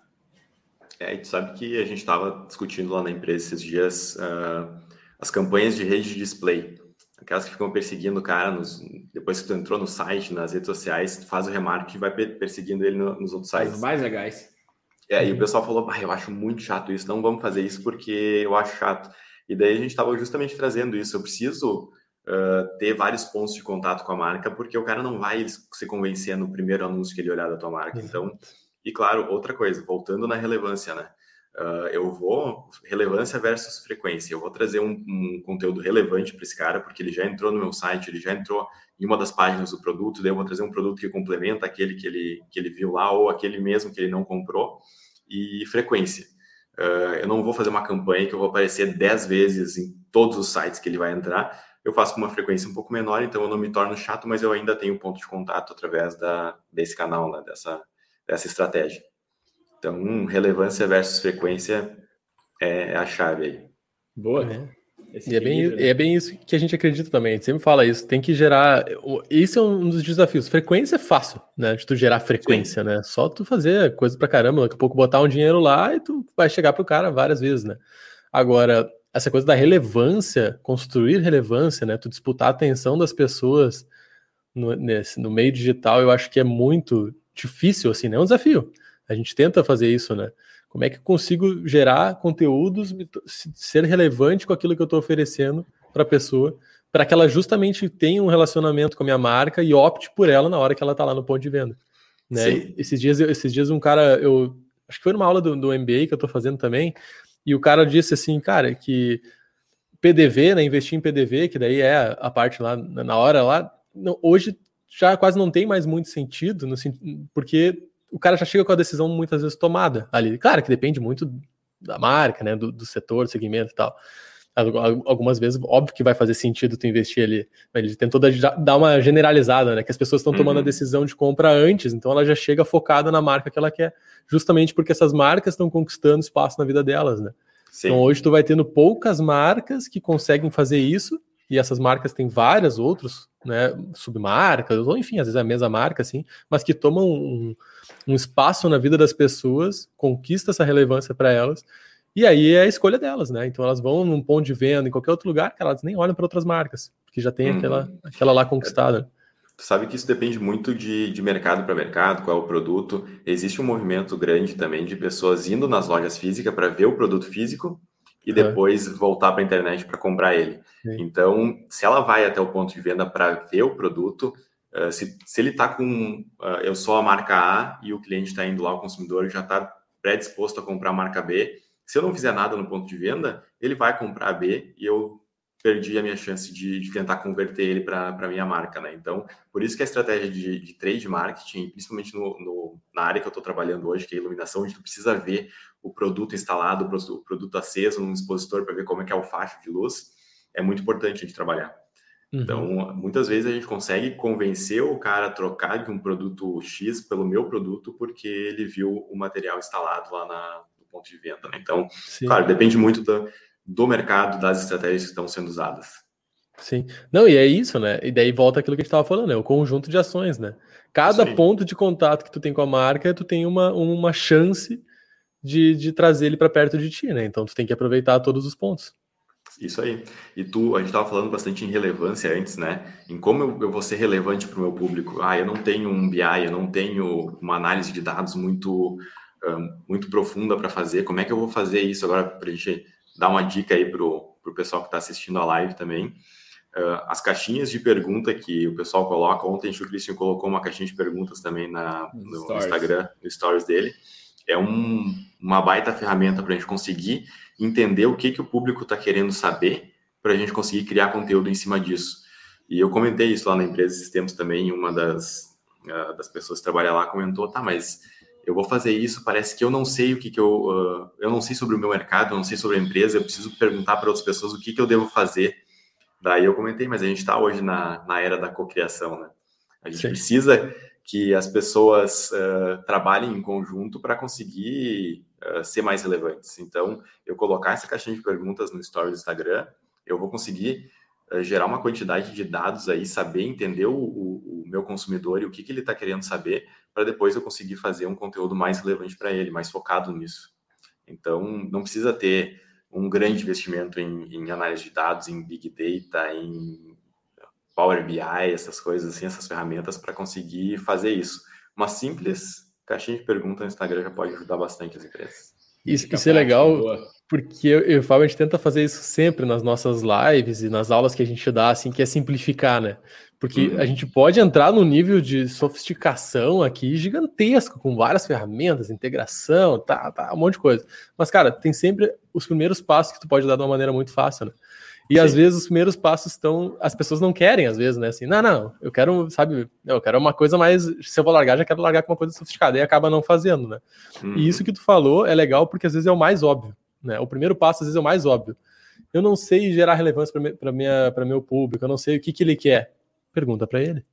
É, e tu sabe que a gente estava discutindo lá na empresa esses dias uh, as campanhas de rede de display. Aquelas que ficam perseguindo o cara nos, depois que tu entrou no site, nas redes sociais, tu faz o remarketing e vai perseguindo ele nos outros sites. Os mais legais. É, e o pessoal falou, ah, eu acho muito chato isso, não vamos fazer isso porque eu acho chato. E daí a gente estava justamente trazendo isso. Eu preciso uh, ter vários pontos de contato com a marca, porque o cara não vai se convencer no primeiro anúncio que ele olhar da tua marca. Então, e claro, outra coisa, voltando na relevância, né? Uh, eu vou relevância versus frequência. Eu vou trazer um, um conteúdo relevante para esse cara, porque ele já entrou no meu site, ele já entrou em uma das páginas do produto, daí eu vou trazer um produto que complementa aquele que ele, que ele viu lá ou aquele mesmo que ele não comprou e frequência. Uh, eu não vou fazer uma campanha que eu vou aparecer 10 vezes em todos os sites que ele vai entrar. Eu faço com uma frequência um pouco menor, então eu não me torno chato, mas eu ainda tenho ponto de contato através da, desse canal, né, dessa, dessa estratégia. Então, relevância versus frequência é a chave aí. Boa, né? E é bem, né? é bem isso que a gente acredita também. A gente sempre fala isso. Tem que gerar. Isso é um dos desafios. Frequência é fácil, né? De tu gerar frequência, Sim. né? Só tu fazer coisa pra caramba, daqui a pouco botar um dinheiro lá e tu vai chegar pro cara várias vezes, né? Agora, essa coisa da relevância, construir relevância, né? Tu disputar a atenção das pessoas no, nesse, no meio digital, eu acho que é muito difícil, assim, né? É um desafio. A gente tenta fazer isso, né? Como é que eu consigo gerar conteúdos, ser relevante com aquilo que eu estou oferecendo para a pessoa, para que ela justamente tenha um relacionamento com a minha marca e opte por ela na hora que ela está lá no ponto de venda. Né? Esses dias, esses dias um cara, eu acho que foi numa aula do, do MBA que eu estou fazendo também, e o cara disse assim, cara, que PDV, né, investir em PDV, que daí é a parte lá na hora lá, não, hoje já quase não tem mais muito sentido, no, porque o cara já chega com a decisão muitas vezes tomada ali. Claro que depende muito da marca, né, do, do setor, do segmento e tal. Algumas vezes, óbvio que vai fazer sentido tu investir ali. Ele tentou dar uma generalizada, né? Que as pessoas estão tomando uhum. a decisão de compra antes, então ela já chega focada na marca que ela quer, justamente porque essas marcas estão conquistando espaço na vida delas, né? Sim. Então hoje tu vai tendo poucas marcas que conseguem fazer isso, e essas marcas têm várias outros, né, submarcas, ou enfim, às vezes é a mesma marca, assim, mas que tomam um, um espaço na vida das pessoas, conquista essa relevância para elas, e aí é a escolha delas, né? Então elas vão num ponto de venda, em qualquer outro lugar, que elas nem olham para outras marcas, porque já tem uhum. aquela, aquela lá conquistada. Tu sabe que isso depende muito de, de mercado para mercado, qual é o produto. Existe um movimento grande também de pessoas indo nas lojas físicas para ver o produto físico e depois uhum. voltar para a internet para comprar ele. Sim. Então, se ela vai até o ponto de venda para ver o produto, uh, se, se ele está com uh, eu sou a marca A e o cliente está indo lá, o consumidor já está predisposto a comprar a marca B, se eu não fizer nada no ponto de venda, ele vai comprar a B e eu perdi a minha chance de, de tentar converter ele para a minha marca, né? Então, por isso que a estratégia de, de trade marketing, principalmente no, no, na área que eu estou trabalhando hoje, que é a iluminação, onde tu precisa ver o produto instalado, o produto aceso num expositor para ver como é que é o facho de luz, é muito importante a gente trabalhar. Uhum. Então, muitas vezes a gente consegue convencer o cara a trocar de um produto X pelo meu produto porque ele viu o material instalado lá na, no ponto de venda, né? Então, Sim. claro, depende muito da do mercado, das estratégias que estão sendo usadas. Sim. Não, e é isso, né? E daí volta aquilo que a gente estava falando, é o conjunto de ações, né? Cada Sim. ponto de contato que tu tem com a marca, tu tem uma, uma chance de, de trazer ele para perto de ti, né? Então tu tem que aproveitar todos os pontos. Isso aí. E tu, a gente estava falando bastante em relevância antes, né? Em como eu, eu vou ser relevante para o meu público. Ah, eu não tenho um BI, eu não tenho uma análise de dados muito, um, muito profunda para fazer. Como é que eu vou fazer isso agora para a gente dar uma dica aí para o pessoal que está assistindo a live também. Uh, as caixinhas de pergunta que o pessoal coloca, ontem o Christian colocou uma caixinha de perguntas também na, no, no Instagram, no stories dele. É um, uma baita ferramenta para a gente conseguir entender o que, que o público está querendo saber, para a gente conseguir criar conteúdo em cima disso. E eu comentei isso lá na empresa esses tempos também, uma das, uh, das pessoas que trabalha lá comentou, tá, mas eu vou fazer isso, parece que eu não sei o que, que eu. Uh, eu não sei sobre o meu mercado, eu não sei sobre a empresa, eu preciso perguntar para outras pessoas o que, que eu devo fazer. Daí eu comentei, mas a gente está hoje na, na era da cocriação, né? A gente Sim. precisa que as pessoas uh, trabalhem em conjunto para conseguir uh, ser mais relevantes. Então, eu colocar essa caixinha de perguntas no story do Instagram, eu vou conseguir gerar uma quantidade de dados aí, saber entender o, o, o meu consumidor e o que, que ele está querendo saber para depois eu conseguir fazer um conteúdo mais relevante para ele, mais focado nisso. Então, não precisa ter um grande investimento em, em, análise de dados, em Big Data, em Power BI, essas coisas assim, essas ferramentas para conseguir fazer isso. Uma simples caixinha de pergunta no Instagram já pode ajudar bastante as empresas. Isso, isso é legal, porque eu, eu falo, a gente tenta fazer isso sempre nas nossas lives e nas aulas que a gente dá, assim, que é simplificar, né? Porque uhum. a gente pode entrar num nível de sofisticação aqui gigantesco, com várias ferramentas, integração, tá, tá, um monte de coisa. Mas, cara, tem sempre os primeiros passos que tu pode dar de uma maneira muito fácil, né? E Sim. às vezes os primeiros passos estão. As pessoas não querem, às vezes, né? Assim, não, não, eu quero, sabe, eu quero uma coisa mais. Se eu vou largar, já quero largar com uma coisa sofisticada, e acaba não fazendo, né? Uhum. E isso que tu falou é legal porque às vezes é o mais óbvio, né? O primeiro passo, às vezes, é o mais óbvio. Eu não sei gerar relevância para meu público, eu não sei o que, que ele quer pergunta para ele.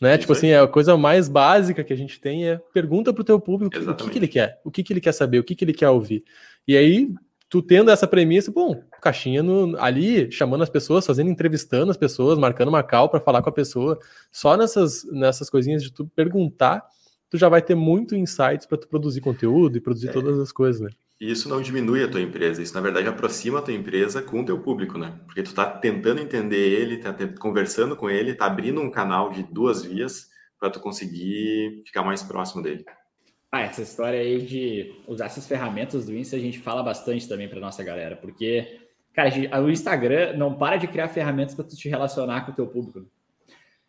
Né? tipo assim, é a coisa mais básica que a gente tem é pergunta para o teu público Exatamente. o que, que, ele quer, o que, que ele quer saber, o que, que ele quer ouvir. E aí, tu tendo essa premissa, bom, caixinha no, ali, chamando as pessoas, fazendo, entrevistando as pessoas, marcando uma call para falar com a pessoa, só nessas, nessas coisinhas de tu perguntar, tu já vai ter muito insights para tu produzir conteúdo e produzir é. todas as coisas, né? E isso não diminui a tua empresa, isso na verdade aproxima a tua empresa com o teu público, né? Porque tu tá tentando entender ele, tá conversando com ele, tá abrindo um canal de duas vias para tu conseguir ficar mais próximo dele. Ah, essa história aí de usar essas ferramentas do Insta a gente fala bastante também para nossa galera, porque cara, o Instagram não para de criar ferramentas para tu te relacionar com o teu público.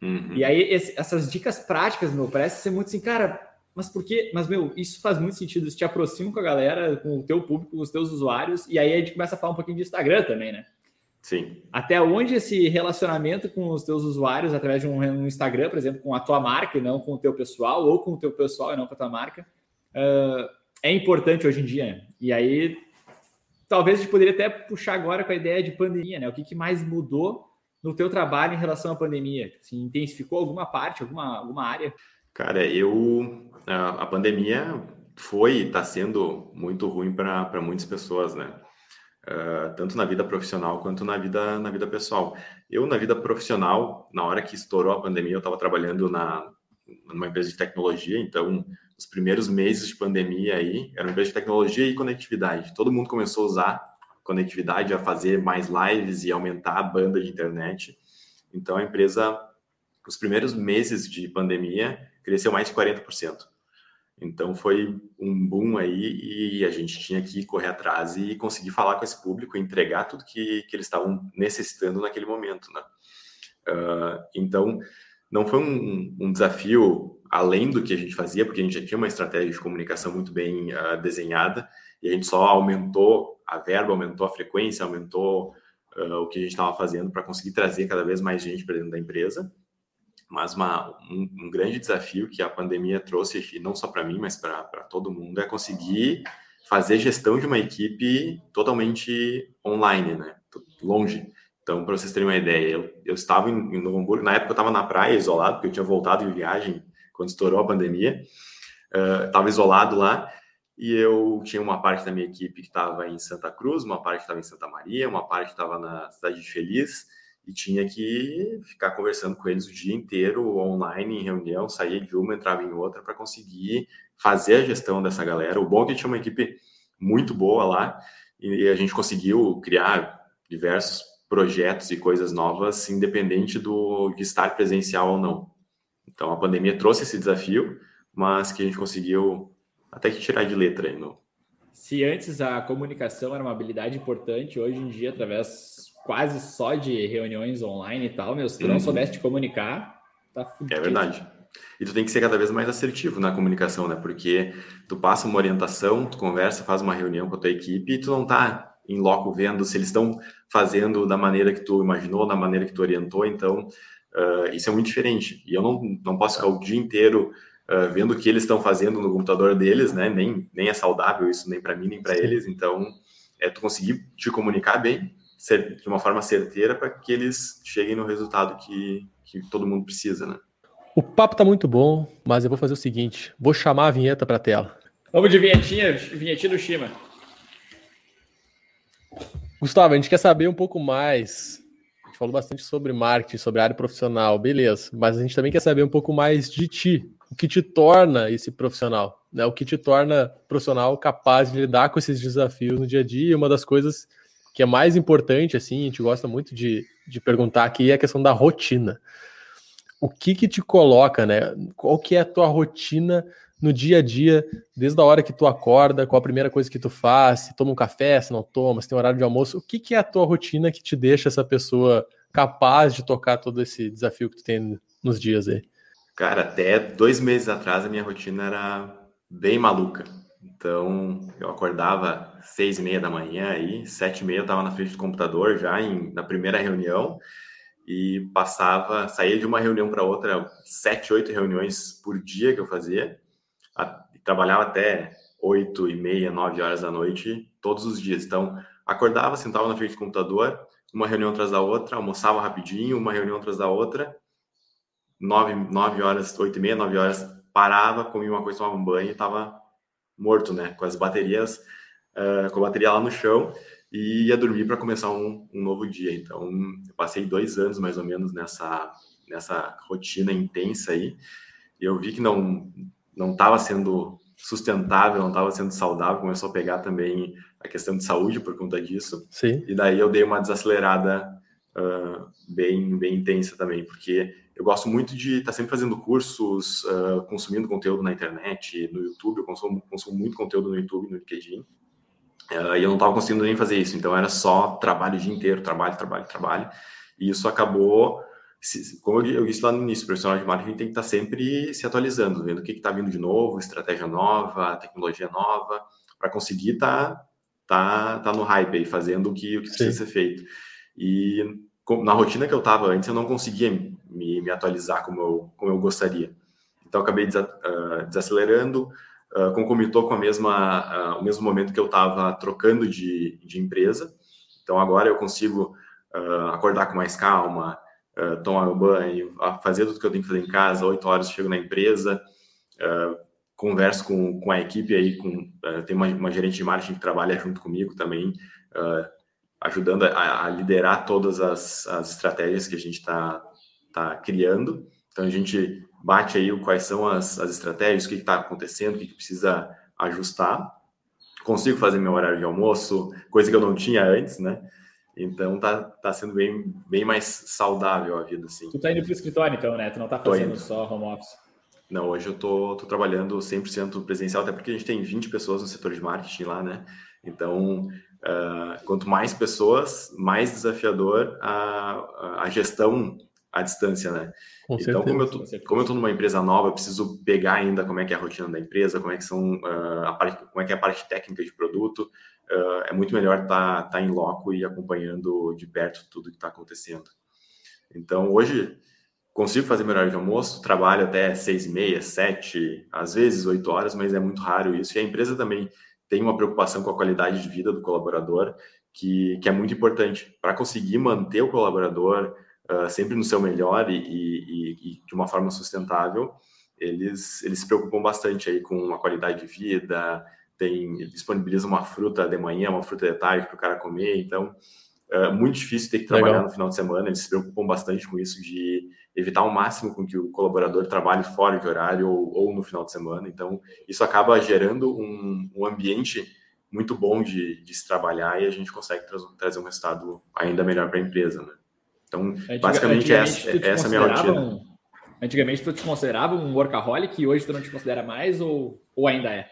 Uhum. E aí esse, essas dicas práticas, meu, parece ser muito assim, cara, mas porque, mas meu, isso faz muito sentido, isso te aproxima com a galera, com o teu público, com os teus usuários, e aí a gente começa a falar um pouquinho de Instagram também, né? Sim. Até onde esse relacionamento com os teus usuários, através de um, Instagram, por exemplo, com a tua marca e não com o teu pessoal, ou com o teu pessoal e não com a tua marca, uh, é importante hoje em dia. E aí, talvez a gente poderia até puxar agora com a ideia de pandemia, né? O que, que mais mudou no teu trabalho em relação à pandemia? Assim, intensificou alguma parte, alguma, alguma área? Cara, eu a pandemia foi e está sendo muito ruim para muitas pessoas, né? Uh, tanto na vida profissional quanto na vida na vida pessoal. Eu na vida profissional, na hora que estourou a pandemia, eu estava trabalhando na numa empresa de tecnologia, então os primeiros meses de pandemia aí era uma empresa de tecnologia e conectividade. Todo mundo começou a usar conectividade, a fazer mais lives e aumentar a banda de internet. Então a empresa, os primeiros meses de pandemia, cresceu mais de 40%. Então foi um boom aí e a gente tinha que correr atrás e conseguir falar com esse público, entregar tudo que, que eles estavam necessitando naquele momento, né? Uh, então não foi um, um, desafio além do que a gente fazia, porque a gente já tinha uma estratégia de comunicação muito bem uh, desenhada e a gente só aumentou a verba, aumentou a frequência, aumentou uh, o que a gente estava fazendo para conseguir trazer cada vez mais gente para dentro da empresa mas uma, um, um, grande desafio que a pandemia trouxe, e não só para mim, mas para todo mundo, é conseguir fazer gestão de uma equipe totalmente online, né? Longe. Então, para vocês terem uma ideia, eu, eu estava em, em, Novo Hamburgo, na época eu estava na praia, isolado, porque eu tinha voltado de viagem quando estourou a pandemia, estava uh, isolado lá, e eu tinha uma parte da minha equipe que estava em Santa Cruz, uma parte estava em Santa Maria, uma parte estava na cidade de Feliz, e tinha que ficar conversando com eles o dia inteiro, online, em reunião, saía de uma, entrava em outra, para conseguir fazer a gestão dessa galera. O bom é que tinha uma equipe muito boa lá, e a gente conseguiu criar diversos projetos e coisas novas, independente do de estar presencial ou não. Então a pandemia trouxe esse desafio, mas que a gente conseguiu até que tirar de letra aí. Se antes a comunicação era uma habilidade importante, hoje em dia, através quase só de reuniões online e tal, meu, se tu não uhum. soubesse te comunicar, tá fudido. É verdade. E tu tem que ser cada vez mais assertivo na comunicação, né? Porque tu passa uma orientação, tu conversa, faz uma reunião com a tua equipe e tu não tá em loco vendo se eles estão fazendo da maneira que tu imaginou, da maneira que tu orientou. Então, uh, isso é muito diferente. E eu não, não posso ficar o dia inteiro uh, vendo o que eles estão fazendo no computador deles, né? Nem, nem é saudável isso, nem para mim, nem para eles. Então, é tu conseguir te comunicar bem de uma forma certeira para que eles cheguem no resultado que, que todo mundo precisa, né? O papo tá muito bom, mas eu vou fazer o seguinte: vou chamar a vinheta para a tela. Vamos de vinhetinha, vinhetinha do Shima. Gustavo, a gente quer saber um pouco mais. A gente falou bastante sobre marketing, sobre área profissional, beleza. Mas a gente também quer saber um pouco mais de ti. O que te torna esse profissional, né? O que te torna profissional capaz de lidar com esses desafios no dia a dia. E uma das coisas que é mais importante, assim, a gente gosta muito de, de perguntar aqui, é a questão da rotina. O que que te coloca, né? Qual que é a tua rotina no dia a dia, desde a hora que tu acorda, qual a primeira coisa que tu faz, se toma um café, se não toma, se tem horário de almoço, o que que é a tua rotina que te deixa essa pessoa capaz de tocar todo esse desafio que tu tem nos dias aí? Cara, até dois meses atrás a minha rotina era bem maluca. Então, eu acordava seis e meia da manhã aí, sete e meia eu estava na frente do computador já em, na primeira reunião e passava, saía de uma reunião para outra, sete, oito reuniões por dia que eu fazia, a, trabalhava até oito e meia, nove horas da noite todos os dias. Então, acordava, sentava na frente do computador, uma reunião atrás da outra, almoçava rapidinho, uma reunião atrás da outra, nove, nove horas, oito e meia, nove horas, parava, comia uma coisa, tomava um banho e estava morto, né? Com as baterias, uh, com a bateria lá no chão e ia dormir para começar um, um, novo dia. Então, eu passei dois anos mais ou menos nessa nessa rotina intensa aí. E eu vi que não não estava sendo sustentável, não estava sendo saudável. Começou a pegar também a questão de saúde por conta disso. Sim. E daí eu dei uma desacelerada uh, bem bem intensa também, porque eu gosto muito de estar tá sempre fazendo cursos, uh, consumindo conteúdo na internet, no YouTube. Eu consumo, consumo muito conteúdo no YouTube, no LinkedIn. Uh, e eu não estava conseguindo nem fazer isso. Então era só trabalho o dia inteiro, trabalho, trabalho, trabalho. E isso acabou, como eu disse lá no início, o profissional de marketing tem que estar tá sempre se atualizando, vendo o que está vindo de novo, estratégia nova, tecnologia nova, para conseguir estar tá, tá, tá no hype aí, fazendo o que, o que precisa ser feito. E na rotina que eu estava antes, eu não conseguia me, me, atualizar como eu, como eu gostaria. Então, acabei uh, desacelerando, uh, concomitou com a mesma, uh, o mesmo momento que eu estava trocando de, de empresa. Então, agora eu consigo acordar com mais calma, tomar meu banho, fazer tudo que eu tenho que fazer em casa, oito horas chego na empresa, converso com, com a equipe aí, com, tem uma, uma, gerente de marketing que trabalha junto comigo também, ajudando a, a liderar todas as, as, estratégias que a gente está tá criando. Então a gente bate aí quais são as, as estratégias, o que está acontecendo, o que, que, precisa ajustar. Consigo fazer meu horário de almoço, coisa que eu não tinha antes, né? Então tá, tá sendo bem, bem mais saudável a vida, assim. Tu tá indo pro escritório, então, né? Tu não tá fazendo só home office. Não, hoje eu tô, tô trabalhando 100% presencial, até porque a gente tem 20 pessoas no setor de marketing lá, né? Então, uh, quanto mais pessoas, mais desafiador a, a gestão à distância, né? Com então, como eu, tô, como eu tô numa empresa nova, eu preciso pegar ainda como é que é a rotina da empresa, como é que são uh, a parte, como é que é a parte técnica de produto. Uh, é muito melhor estar tá, tá em loco e acompanhando de perto tudo que está acontecendo. Então, hoje consigo fazer meu horário de almoço, trabalho até seis e meia, sete, às vezes oito horas, mas é muito raro isso. E a empresa também tem uma preocupação com a qualidade de vida do colaborador, que, que é muito importante para conseguir manter o colaborador uh, sempre no seu melhor e, e, e, de uma forma sustentável. Eles, eles se preocupam bastante aí com a qualidade de vida, tem disponibiliza uma fruta de manhã, uma fruta de tarde para o cara comer, então é muito difícil ter que trabalhar Legal. no final de semana, eles se preocupam bastante com isso, de evitar ao máximo com que o colaborador trabalhe fora de horário ou, ou no final de semana. Então, isso acaba gerando um, um ambiente muito bom de, de, se trabalhar e a gente consegue tra trazer um resultado ainda melhor para a empresa. Né? Então, Antiga, basicamente, essa, essa é a minha rotina. Um, antigamente, tu te considerava um workaholic e hoje tu não te considera mais ou, ou ainda é?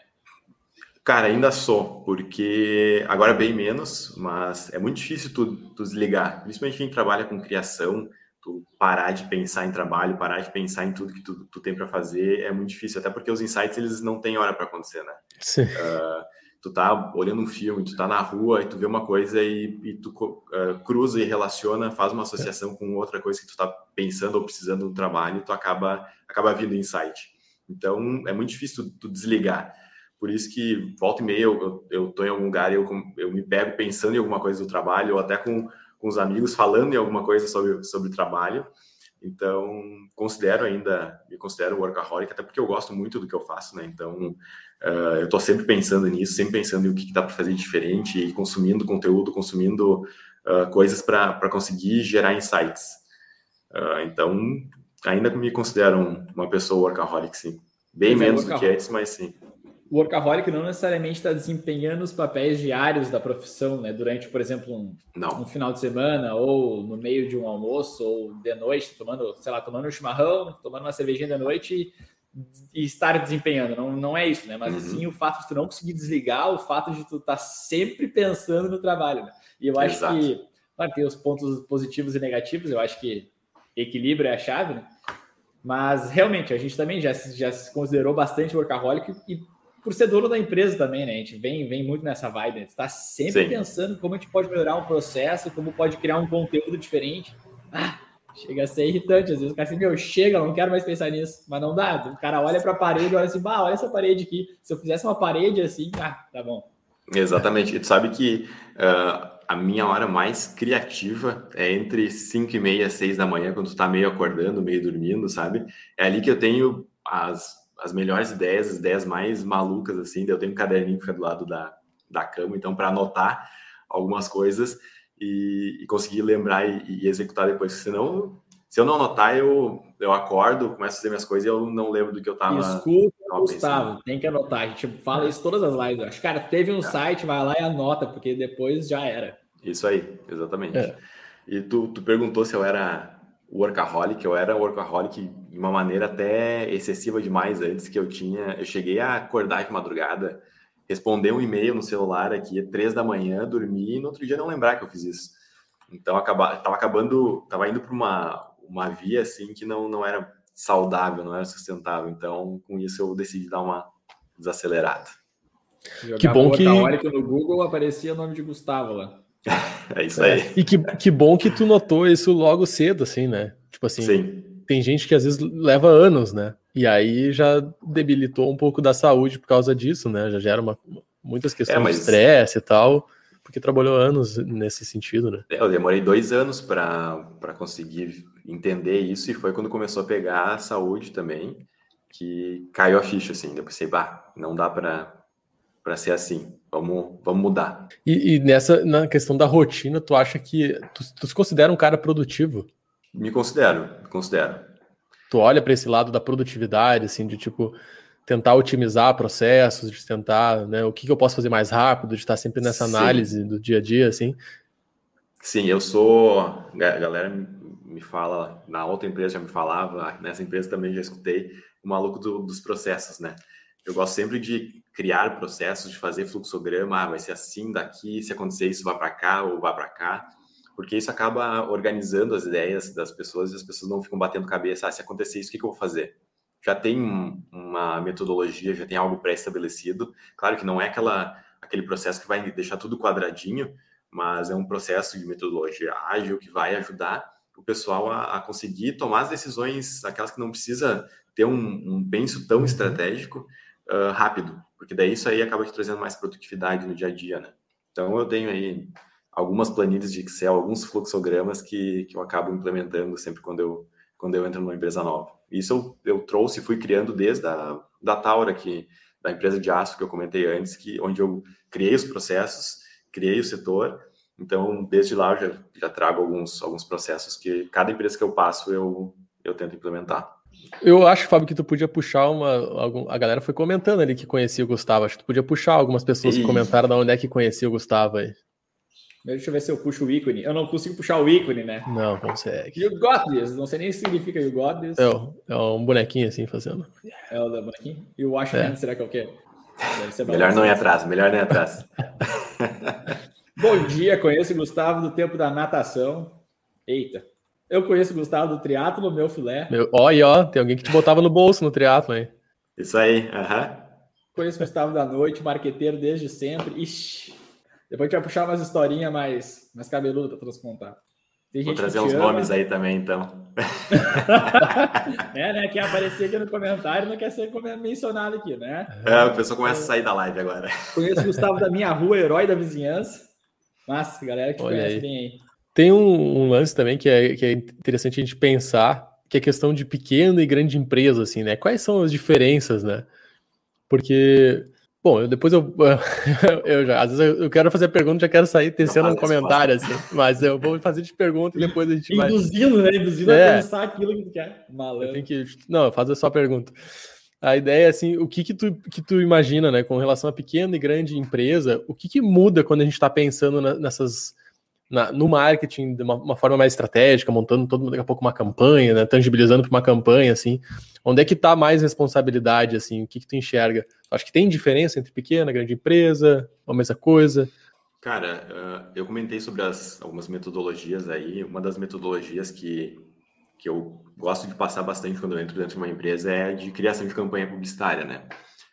Cara, ainda sou, porque agora bem menos, mas é muito difícil tu, tu desligar, principalmente quem trabalha com criação, tu parar de pensar em trabalho, parar de pensar em tudo que tu, tu tem para fazer, é muito difícil, até porque os insights eles não têm hora para acontecer, né? Sim. Uh, tu tá olhando um filme, tu tá na rua e tu vê uma coisa e, e tu uh, cruza e relaciona, faz uma associação com outra coisa que tu tá pensando ou precisando no trabalho, tu acaba acaba vindo insight. Então é muito difícil tu, tu desligar. Por isso que volta e meia eu, eu, eu tô em algum lugar e eu, eu me pego pensando em alguma coisa do trabalho, ou até com, com os amigos falando em alguma coisa sobre, sobre trabalho. Então, considero ainda, me considero workaholic, até porque eu gosto muito do que eu faço, né? Então, uh, eu estou sempre pensando nisso, sempre pensando em o que, que dá para fazer diferente, e consumindo conteúdo, consumindo uh, coisas para conseguir gerar insights. Uh, então, ainda me considero uma pessoa workaholic, sim. Bem mas é menos é do que antes, mas sim o workaholic não necessariamente está desempenhando os papéis diários da profissão, né? Durante, por exemplo, um, um, final de semana, ou no meio de um almoço, ou de noite, tomando, sei lá, tomando um chimarrão, tomando uma cervejinha da noite e, e estar desempenhando. Não, não é isso, né? Mas uhum. sim o fato de tu não conseguir desligar, o fato de tu estar tá sempre pensando no trabalho. Né? E eu acho Exato. que, claro, tem os pontos positivos e negativos, eu acho que equilíbrio é a chave, né? Mas realmente, a gente também já, já se considerou bastante workaholic e por ser dono da empresa também, né? A gente vem, vem muito nessa vibe, está sempre Sim. pensando como a gente pode melhorar um processo, como pode criar um conteúdo diferente. Ah, chega a ser irritante, às vezes o cara assim, meu, chega, não quero mais pensar nisso, mas não dá. O cara olha para a parede e olha assim, bah, olha essa parede aqui. Se eu fizesse uma parede assim, ah, tá bom. Exatamente. E tu sabe que uh, a minha hora mais criativa é entre 5 e meia, 6 da manhã, quando tu tá meio acordando, meio dormindo, sabe? É ali que eu tenho as as melhores ideias, as ideias mais malucas, assim. Eu tenho um caderninho que fica do lado da, da cama, então, para anotar algumas coisas e, e conseguir lembrar e, e, executar depois. Senão, se eu não anotar, eu, eu acordo, começo a fazer minhas coisas e eu não lembro do que eu estava. Escuta, Gustavo, tem que anotar. A gente fala isso todas as lives. Acho, cara, teve um é. site, vai lá e anota, porque depois já era. Isso aí, exatamente. É. E tu, tu perguntou se eu era workaholic, eu era workaholic de uma maneira até excessiva demais antes que eu tinha, eu cheguei a acordar de madrugada, responder um e-mail no celular aqui três da manhã, dormir e no outro dia não lembrar que eu fiz isso. Então acaba, tava acabando, tava indo para uma uma via assim que não não era saudável, não era sustentável. Então com isso eu decidi dar uma desacelerada. que bom que no Google aparecia o nome de Gustavo lá. É isso aí. É. E que, que bom que tu notou isso logo cedo, assim, né? Tipo assim, Sim. tem gente que às vezes leva anos, né? E aí já debilitou um pouco da saúde por causa disso, né? Já gera uma, muitas questões é, mas... de estresse e tal, porque trabalhou anos nesse sentido, né? É, eu demorei dois anos para conseguir entender isso e foi quando começou a pegar a saúde também que caiu a ficha, assim. Eu pensei, bah, não dá para ser assim. Vamos, vamos mudar. E, e, nessa na questão da rotina, tu acha que tu, tu se considera um cara produtivo? Me considero, me considero. Tu olha para esse lado da produtividade, assim, de tipo tentar otimizar processos, de tentar, né, o que, que eu posso fazer mais rápido, de estar sempre nessa Sim. análise do dia a dia, assim. Sim, eu sou. A galera me fala, na outra empresa já me falava, nessa empresa também já escutei. o maluco do, dos processos, né? Eu gosto sempre de criar processos, de fazer fluxograma, ah, vai ser assim daqui, se acontecer isso, vá para cá ou vá para cá, porque isso acaba organizando as ideias das pessoas e as pessoas não ficam batendo cabeça, ah, se acontecer isso, o que, que eu vou fazer? Já tem uma metodologia, já tem algo pré-estabelecido. Claro que não é aquela, aquele processo que vai deixar tudo quadradinho, mas é um processo de metodologia ágil que vai ajudar o pessoal a, a conseguir tomar as decisões, aquelas que não precisa ter um, um penso tão uhum. estratégico, uh, rápido, porque daí isso aí acaba te trazendo mais produtividade no dia a dia, né? Então eu tenho aí algumas planilhas de Excel, alguns fluxogramas que, que eu acabo implementando sempre quando eu, quando eu entro numa empresa nova. Isso eu, eu trouxe fui criando desde a da Taura, que, da empresa de aço que eu comentei antes, que, onde eu criei os processos, criei o setor. Então, desde lá eu já, já trago alguns, alguns processos que cada empresa que eu passo eu, eu tento implementar. Eu acho, Fábio, que tu podia puxar uma. Algum, a galera foi comentando ali que conhecia o Gustavo. Acho que tu podia puxar algumas pessoas Isso. que comentaram de onde é que conhecia o Gustavo aí. Deixa eu ver se eu puxo o ícone. Eu não consigo puxar o ícone, né? Não, consegue. You got this. Não sei nem o que significa you got this. É, é um bonequinho assim fazendo. É o da bonequinho? E o Washington, é. será que é o quê? melhor não ir atrás, melhor não ir atrás. Bom dia, conheço o Gustavo do tempo da natação. Eita. Eu conheço o Gustavo do triatlo, meu filé. Meu, ó, e ó, tem alguém que te botava no bolso no triatlo, hein? Isso aí, aham. Uhum. Conheço o Gustavo da noite, marqueteiro desde sempre. Ixi, depois a gente vai puxar umas historinhas mais, mais cabeludas para transcontar. Vou trazer os nomes aí também, então. é, né? Quer aparecer aqui no comentário, não quer ser mencionado aqui, né? É, o pessoal começa a sair da live agora. Conheço o Gustavo da minha rua, herói da vizinhança. Mas, galera que Olha conhece aí. bem aí. Tem um, um, lance também que é, que é interessante a gente pensar, que é a questão de pequena e grande empresa, assim, né? Quais são as diferenças, né? Porque, bom, eu, depois eu, eu já, às vezes eu quero fazer a pergunta, já quero sair tecendo um comentário, assim, mas eu vou fazer de pergunta e depois a gente vai... Induzindo, né? Induzindo é. a pensar aquilo que tu quer. Malandro. Que... Não, fazer só a pergunta. A ideia é assim, o que que tu, que tu imagina, né, com relação a pequena e grande empresa, o que que muda quando a gente está pensando na, nessas na, no marketing de uma, uma, forma mais estratégica, montando todo daqui a pouco uma campanha, né, tangibilizando para uma campanha, assim, onde é que está mais responsabilidade, assim, o que, que tu enxerga? Acho que tem diferença entre pequena, grande empresa, a mesma coisa? Cara, uh, eu comentei sobre as, algumas metodologias aí, uma das metodologias que, que eu gosto de passar bastante quando eu entro dentro de uma empresa é de criação de campanha publicitária, né?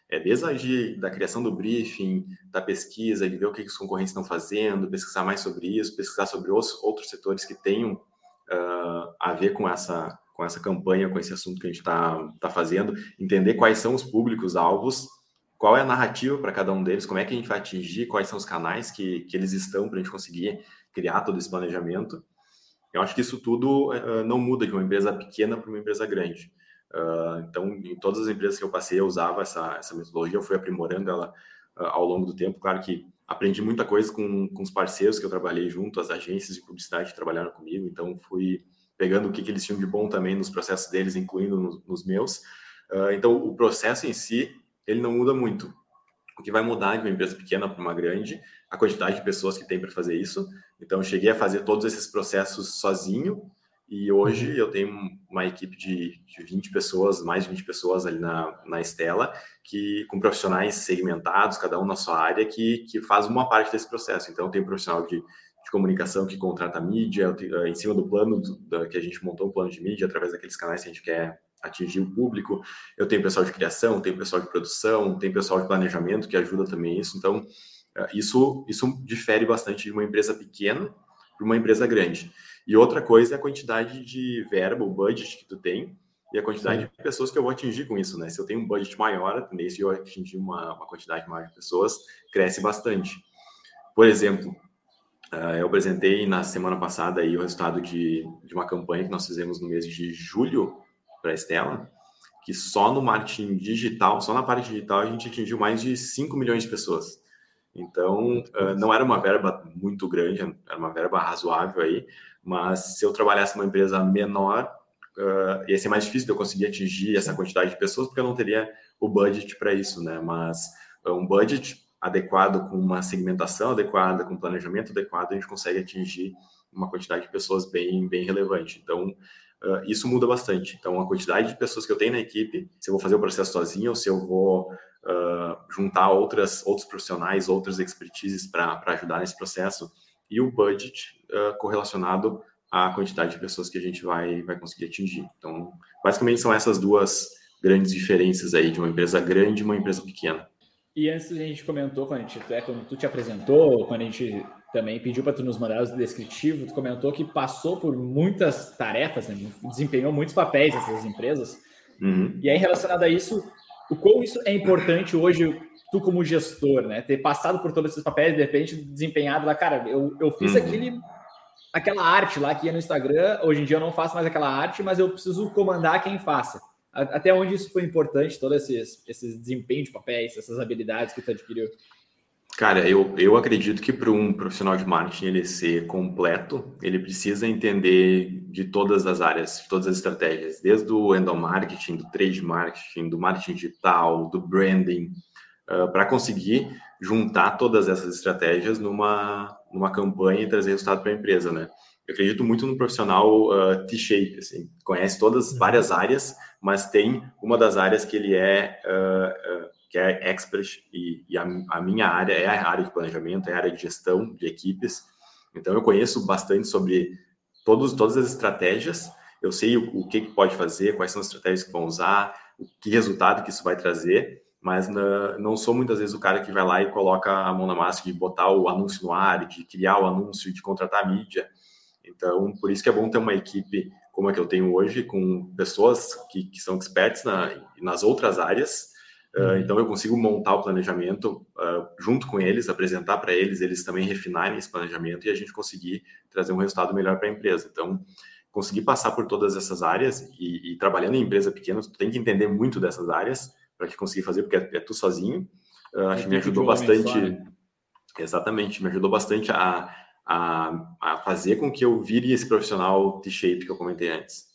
É desde a da criação do briefing, da pesquisa, de ver o que os concorrentes estão fazendo, pesquisar mais sobre isso, pesquisar sobre os, outros setores que tenham uh, a ver com essa, com essa campanha, com esse assunto que a gente está tá fazendo, entender quais são os públicos-alvos, qual é a narrativa para cada um deles, como é que a gente vai atingir, quais são os canais que, que eles estão para a gente conseguir criar todo esse planejamento. Eu acho que isso tudo uh, não muda de uma empresa pequena para uma empresa grande. Uh, então, em todas as empresas que eu passei, eu usava essa, essa metodologia, eu fui aprimorando ela uh, ao longo do tempo. Claro que aprendi muita coisa com, com os parceiros que eu trabalhei junto, as agências de publicidade que trabalharam comigo, então fui pegando o que, que eles tinham de bom também nos processos deles, incluindo nos, nos meus. Uh, então, o processo em si, ele não muda muito. O que vai mudar de uma empresa pequena para uma grande, a quantidade de pessoas que tem para fazer isso. Então, eu cheguei a fazer todos esses processos sozinho, e hoje uhum. eu tenho uma equipe de, de 20 pessoas, mais de 20 pessoas ali na, na Estela, que com profissionais segmentados, cada um na sua área, que, que faz uma parte desse processo. Então, tenho um profissional de, de comunicação que contrata mídia, tenho, em cima do plano do, da, que a gente montou um plano de mídia através daqueles canais que a gente quer atingir o público. Eu tenho pessoal de criação, tenho pessoal de produção, tenho pessoal de planejamento que ajuda também isso. Então, eh, isso, isso difere bastante de uma empresa pequena para uma empresa grande. E outra coisa é a quantidade de verba, o budget que tu tem, e a quantidade Sim. de pessoas que eu vou atingir com isso, né? Se eu tenho um budget maior, a tendência de eu atingir uma, uma quantidade maior de pessoas cresce bastante. Por exemplo, uh, eu apresentei na semana passada aí o resultado de, de uma campanha que nós fizemos no mês de julho para a Estela, que só no marketing digital, só na parte digital, a gente atingiu mais de 5 milhões de pessoas. Então, uh, não era uma verba muito grande, era uma verba razoável aí, mas se eu trabalhasse numa empresa menor, uh, ia ser mais difícil de eu conseguir atingir essa quantidade de pessoas, porque eu não teria o budget para isso, né? Mas uh, um budget adequado, com uma segmentação adequada, com planejamento adequado, a gente consegue atingir uma quantidade de pessoas bem, bem relevante. Então, uh, isso muda bastante. Então, a quantidade de pessoas que eu tenho na equipe, se eu vou fazer o processo sozinho ou se eu vou uh, juntar outras, outros profissionais, outras expertises para ajudar nesse processo, e o budget uh, correlacionado à quantidade de pessoas que a gente vai, vai conseguir atingir. Então, basicamente são essas duas grandes diferenças aí de uma empresa grande e uma empresa pequena. E antes a gente comentou, quando, a gente, é, quando tu te apresentou, quando a gente também pediu para tu nos mandar o descritivo, tu comentou que passou por muitas tarefas, né? desempenhou muitos papéis nessas empresas. Uhum. E aí, relacionado a isso, o quão isso é importante hoje, tu como gestor, né? Ter passado por todos esses papéis, de repente desempenhado lá, cara, eu, eu fiz uhum. aquele, aquela arte lá que ia no Instagram, hoje em dia eu não faço mais aquela arte, mas eu preciso comandar quem faça. Até onde isso foi importante, todo esses, esses desempenho de papéis, essas habilidades que tu adquiriu? Cara, eu, eu acredito que para um profissional de marketing ele ser completo, ele precisa entender de todas as áreas, de todas as estratégias, desde o endomarketing, do trade marketing, do marketing digital, do branding, uh, para conseguir juntar todas essas estratégias numa, numa campanha e trazer resultado para a empresa, né? Eu acredito muito no profissional uh, T-shape, assim, conhece todas uhum. várias áreas, mas tem uma das áreas que ele é uh, uh, que é expert e, e a, a, minha área é a área de planejamento, é a área de gestão de equipes. Então eu conheço bastante sobre todos, todas as estratégias. Eu sei o, o que, que pode fazer, quais são as estratégias que vão usar, o que resultado que isso vai trazer. Mas na, não sou muitas vezes o cara que vai lá e coloca a mão na massa de botar o anúncio no ar, de criar o anúncio, de contratar a mídia. Então, por isso que é bom ter uma equipe como a que eu tenho hoje, com pessoas que, que são experts na, nas outras áreas. Uh, então, eu consigo montar o planejamento uh, junto com eles, apresentar para eles, eles também refinarem esse planejamento e a gente conseguir trazer um resultado melhor para a empresa. Então, conseguir passar por todas essas áreas e, e, trabalhando em empresa pequena, tu tem que entender muito dessas áreas para que conseguir fazer, porque é, é tu sozinho. Uh, acho que me ajudou bastante. Só, né? Exatamente, me ajudou bastante a a, a fazer com que eu vire esse profissional de shape que eu comentei antes.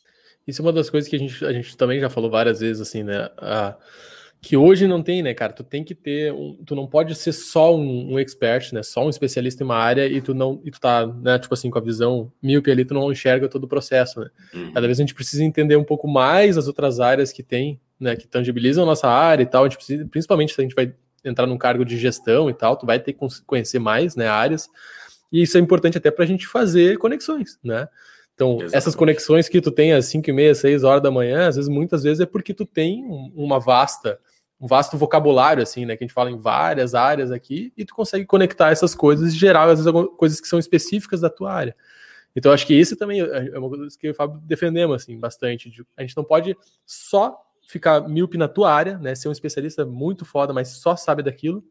Isso é uma das coisas que a gente, a gente também já falou várias vezes, assim, né? A, que hoje não tem, né, cara? Tu tem que ter, um, tu não pode ser só um, um, expert, né? Só um especialista em uma área e tu não, e tu tá, né, tipo assim, com a visão míope ali, tu não enxerga todo o processo, né? Uhum. Cada vez a gente precisa entender um pouco mais as outras áreas que tem, né, que tangibilizam a nossa área e tal. A gente precisa, principalmente se a gente vai entrar num cargo de gestão e tal, tu vai ter que conhecer mais, né, áreas. E isso é importante até para a gente fazer conexões, né? Então, Exatamente. essas conexões que tu tem às 5 e meia, 6 horas da manhã, às vezes, muitas vezes é porque tu tem uma vasta, um vasto vocabulário, assim, né? Que a gente fala em várias áreas aqui, e tu consegue conectar essas coisas e gerar, às vezes, coisas que são específicas da tua área. Então, acho que isso também é, é uma coisa que eu e o Fábio defendemos, assim, bastante. A gente não pode só ficar míope na tua área, né? Ser um especialista muito foda, mas só sabe daquilo,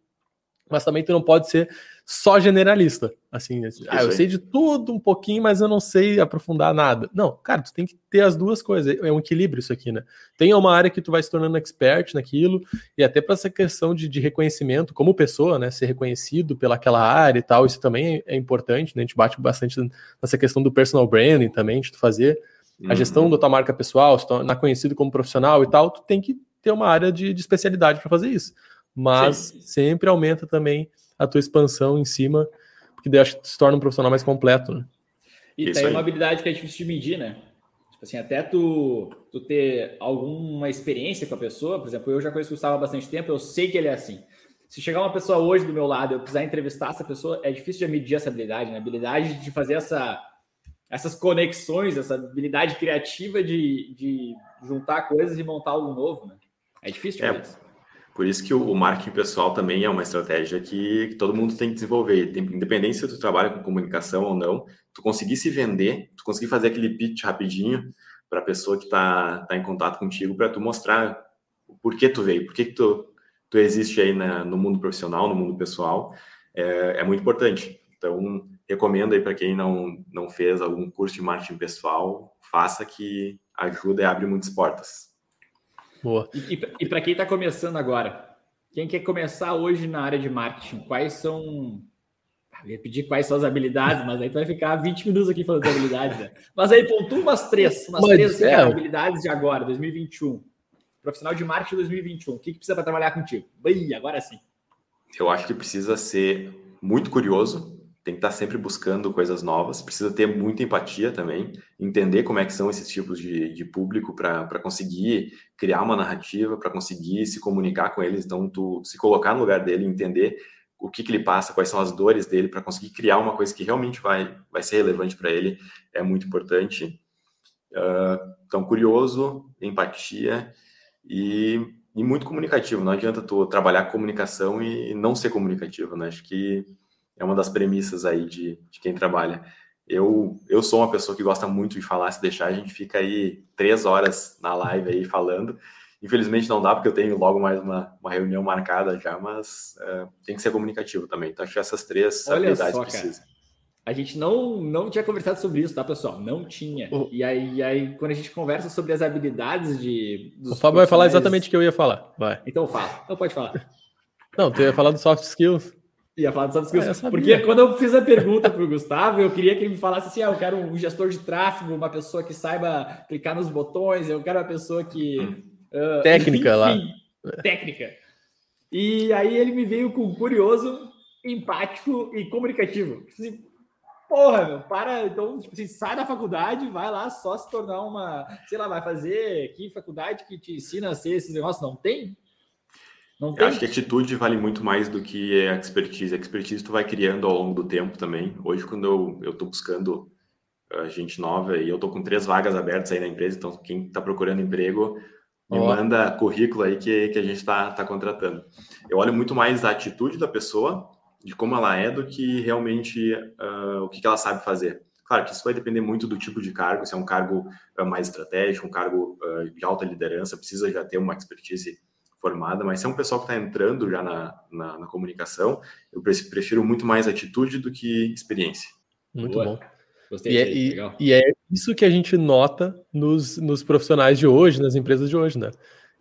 mas também tu não pode ser só generalista. Assim, assim ah, eu sei de tudo um pouquinho, mas eu não sei aprofundar nada. Não, cara, tu tem que ter as duas coisas. É um equilíbrio isso aqui, né? Tem uma área que tu vai se tornando expert naquilo, e até para essa questão de, de, reconhecimento como pessoa, né? Ser reconhecido pelaquela área e tal, isso também é, importante, né? A gente bate bastante nessa questão do personal branding também, de tu fazer a gestão uhum. da tua marca pessoal, se tornar conhecido como profissional e tal, tu tem que ter uma área de, de especialidade para fazer isso mas Sim. sempre aumenta também a tua expansão em cima, porque daí acho que se torna um profissional mais completo, né? E Isso tem aí. uma habilidade que é difícil de medir, né? Tipo assim, até tu, tu ter alguma experiência com a pessoa, por exemplo, eu já conheço o Gustavo há bastante tempo, eu sei que ele é assim. Se chegar uma pessoa hoje do meu lado, eu precisar entrevistar essa pessoa, é difícil de medir essa habilidade, né? A habilidade de fazer essa, essas conexões, essa habilidade criativa de, de juntar coisas e montar algo novo, né? É difícil é, isso. Por isso que o, marketing pessoal também é uma estratégia que, que todo mundo tem que desenvolver. Tem, independente se tu trabalha com comunicação ou não, tu conseguir se vender, tu conseguir fazer aquele pitch rapidinho para a pessoa que está tá em contato contigo, para tu mostrar por que tu veio, por que, que tu, tu existe aí na, no mundo profissional, no mundo pessoal, é, é muito importante. Então, recomendo aí para quem não, não fez algum curso de marketing pessoal, faça que ajuda e abre muitas portas. Boa. E, e, e para quem está começando agora, quem quer começar hoje na área de marketing, quais são. Ah, eu ia pedir quais são as habilidades, mas aí tu vai ficar 20 minutos aqui falando de habilidades. Né? Mas aí pontua umas três, umas mas, três assim, é. habilidades de agora, 2021. Profissional de marketing 2021. O que, que precisa para trabalhar contigo? Bem, agora sim. Eu acho que precisa ser muito curioso, tem que estar sempre buscando coisas novas, precisa ter muita empatia também, entender como é que são esses tipos de, de público para conseguir criar uma narrativa, para conseguir se comunicar com eles, então tu se colocar no lugar dele, entender o que, que ele passa, quais são as dores dele, para conseguir criar uma coisa que realmente vai, vai ser relevante para ele, é muito importante. Uh, então, curioso, empatia e, e, muito comunicativo. Não adianta tu trabalhar comunicação e não ser comunicativo, né? Acho que é uma das premissas aí de, de quem trabalha. Eu, eu sou uma pessoa que gosta muito de falar, se deixar, a gente fica aí três horas na live aí falando. Infelizmente não dá, porque eu tenho logo mais uma, uma reunião marcada já, mas uh, tem que ser comunicativo também. Então, acho que essas três Olha habilidades só, precisam. Cara. A gente não, não tinha conversado sobre isso, tá, pessoal? Não tinha. Oh. E aí, aí, quando a gente conversa sobre as habilidades de. o Fábio vai falar exatamente o que eu ia falar. Vai. Então fala. Então pode falar. Não, tu ia falar do soft skills. Ia falar skills. Ah, porque quando eu fiz a pergunta para o Gustavo, eu queria que ele me falasse assim: ah, eu quero um gestor de tráfego, uma pessoa que saiba clicar nos botões, eu quero uma pessoa que. Uh, técnica enfim, lá. Técnica. E aí ele me veio com curioso, empático e comunicativo. Assim, Porra, meu, para. Então, tipo assim, sai da faculdade, vai lá só se tornar uma. Sei lá, vai fazer que faculdade que te ensina a ser esses negócios? Não tem? Não tem? Eu acho que atitude vale muito mais do que a expertise. A expertise tu vai criando ao longo do tempo também. Hoje, quando eu, eu tô buscando uh, gente nova, e eu tô com três vagas abertas aí na empresa, então quem tá procurando emprego, me oh. manda currículo aí que, que a gente tá, tá contratando. Eu olho muito mais a atitude da pessoa, de como ela é, do que realmente uh, o que, que ela sabe fazer. Claro que isso vai depender muito do tipo de cargo, se é um cargo uh, mais estratégico, um cargo uh, de alta liderança, precisa já ter uma expertise formada, mas se é um pessoal que está entrando já na, na, na, comunicação, eu prefiro muito mais atitude do que experiência. Muito Boa. bom. Gostei, e, é, e, e, é, isso que a gente nota nos, nos profissionais de hoje, nas empresas de hoje, né?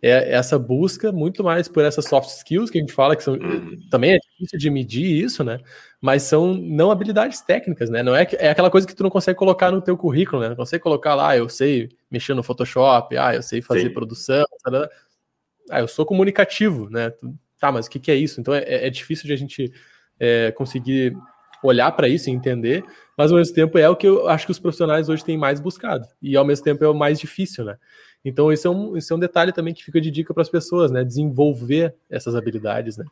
É essa busca muito mais por essas soft skills que a gente fala, que são uhum. também é difícil de medir isso, né? Mas são não habilidades técnicas, né? Não é, é aquela coisa que tu não consegue colocar no teu currículo, né? Não consegue colocar lá, ah, eu sei mexer no Photoshop, ah, eu sei fazer Sim. produção, sabe? Ah, eu sou comunicativo, né? Tá, mas o que, que é isso? Então é, é difícil de a gente é, conseguir olhar para isso e entender, mas ao mesmo tempo é o que eu acho que os profissionais hoje têm mais buscado, e ao mesmo tempo é o mais difícil, né? Então, esse é um, esse é um detalhe também que fica de dica para as pessoas, né? Desenvolver essas habilidades, né?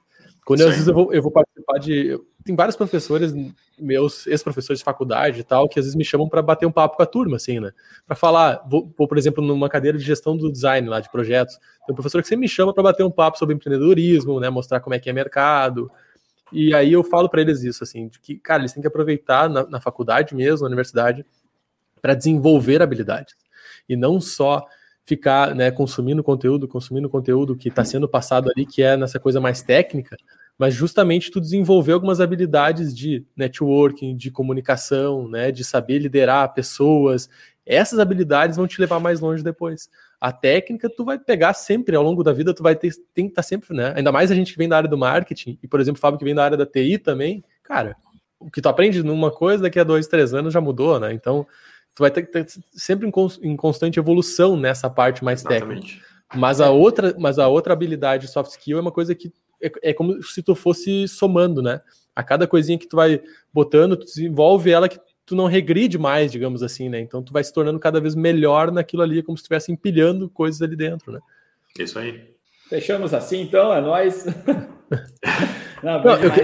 Quando eu, às vezes eu vou, eu vou participar de. Tem vários professores, meus ex-professores de faculdade e tal, que às vezes me chamam para bater um papo com a turma, assim, né? Para falar, vou, vou, por exemplo, numa cadeira de gestão do design lá, de projetos. Tem um professor que sempre me chama para bater um papo sobre empreendedorismo, né? Mostrar como é que é mercado. E aí eu falo para eles isso, assim, de que, cara, eles têm que aproveitar na, na faculdade mesmo, na universidade, para desenvolver habilidades. E não só ficar né, consumindo conteúdo, consumindo conteúdo que está sendo passado ali, que é nessa coisa mais técnica, mas justamente tu desenvolver algumas habilidades de networking, de comunicação, né, de saber liderar pessoas. Essas habilidades vão te levar mais longe depois. A técnica tu vai pegar sempre ao longo da vida, tu vai ter tem que estar tá sempre, né? Ainda mais a gente que vem da área do marketing e por exemplo, o Fábio que vem da área da TI também, cara, o que tu aprende numa coisa daqui a dois, três anos já mudou, né? Então tu vai ter que ter sempre em constante evolução nessa parte mais Exatamente. técnica. Mas a outra, mas a outra habilidade soft skill é uma coisa que é, é, como se tu fosse somando, né? A cada coisinha que tu vai botando, tu desenvolve ela que tu não regride mais, digamos assim, né? Então tu vai se tornando cada vez melhor naquilo ali, como se estivesse empilhando coisas ali dentro, né? Isso aí. Fechamos assim, então, é nóis. não, não eu, que,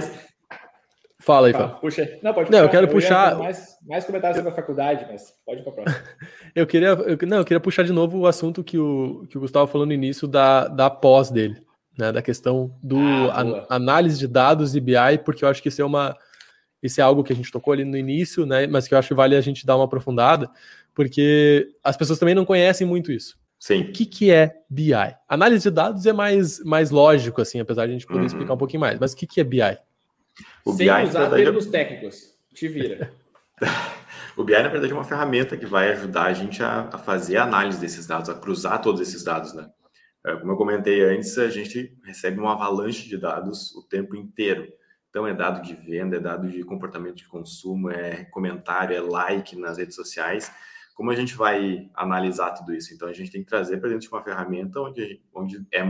Fala aí, Fábio. Puxa. Não, pode puxar. Não, eu quero eu puxar. Mais, mais comentários sobre a faculdade, mas pode ir para a próxima. eu queria, eu, não, eu queria puxar de novo o assunto que o, que o Gustavo falou no início da, da pós dele, né? Da questão do ah, an, análise de dados e BI, porque eu acho que isso é uma. Isso é algo que a gente tocou ali no início, né? Mas que eu acho que vale a gente dar uma aprofundada, porque as pessoas também não conhecem muito isso. Sim. O que, que é BI? Análise de dados é mais, mais lógico, assim, apesar de a gente poder uhum. explicar um pouquinho mais. Mas o que, que é BI? O Sem BI, usar verdade, termos técnicos. Te vira. o BI, na verdade, é uma ferramenta que vai ajudar a gente a, a, fazer a análise desses dados, a cruzar todos esses dados, né? É, como eu comentei antes, a gente recebe uma avalanche de dados o tempo inteiro. Então, é dado de venda, é dado de comportamento de consumo, é comentário, é like nas redes sociais. Como a gente vai analisar tudo isso? Então, a gente tem que trazer para dentro de uma ferramenta onde, onde é,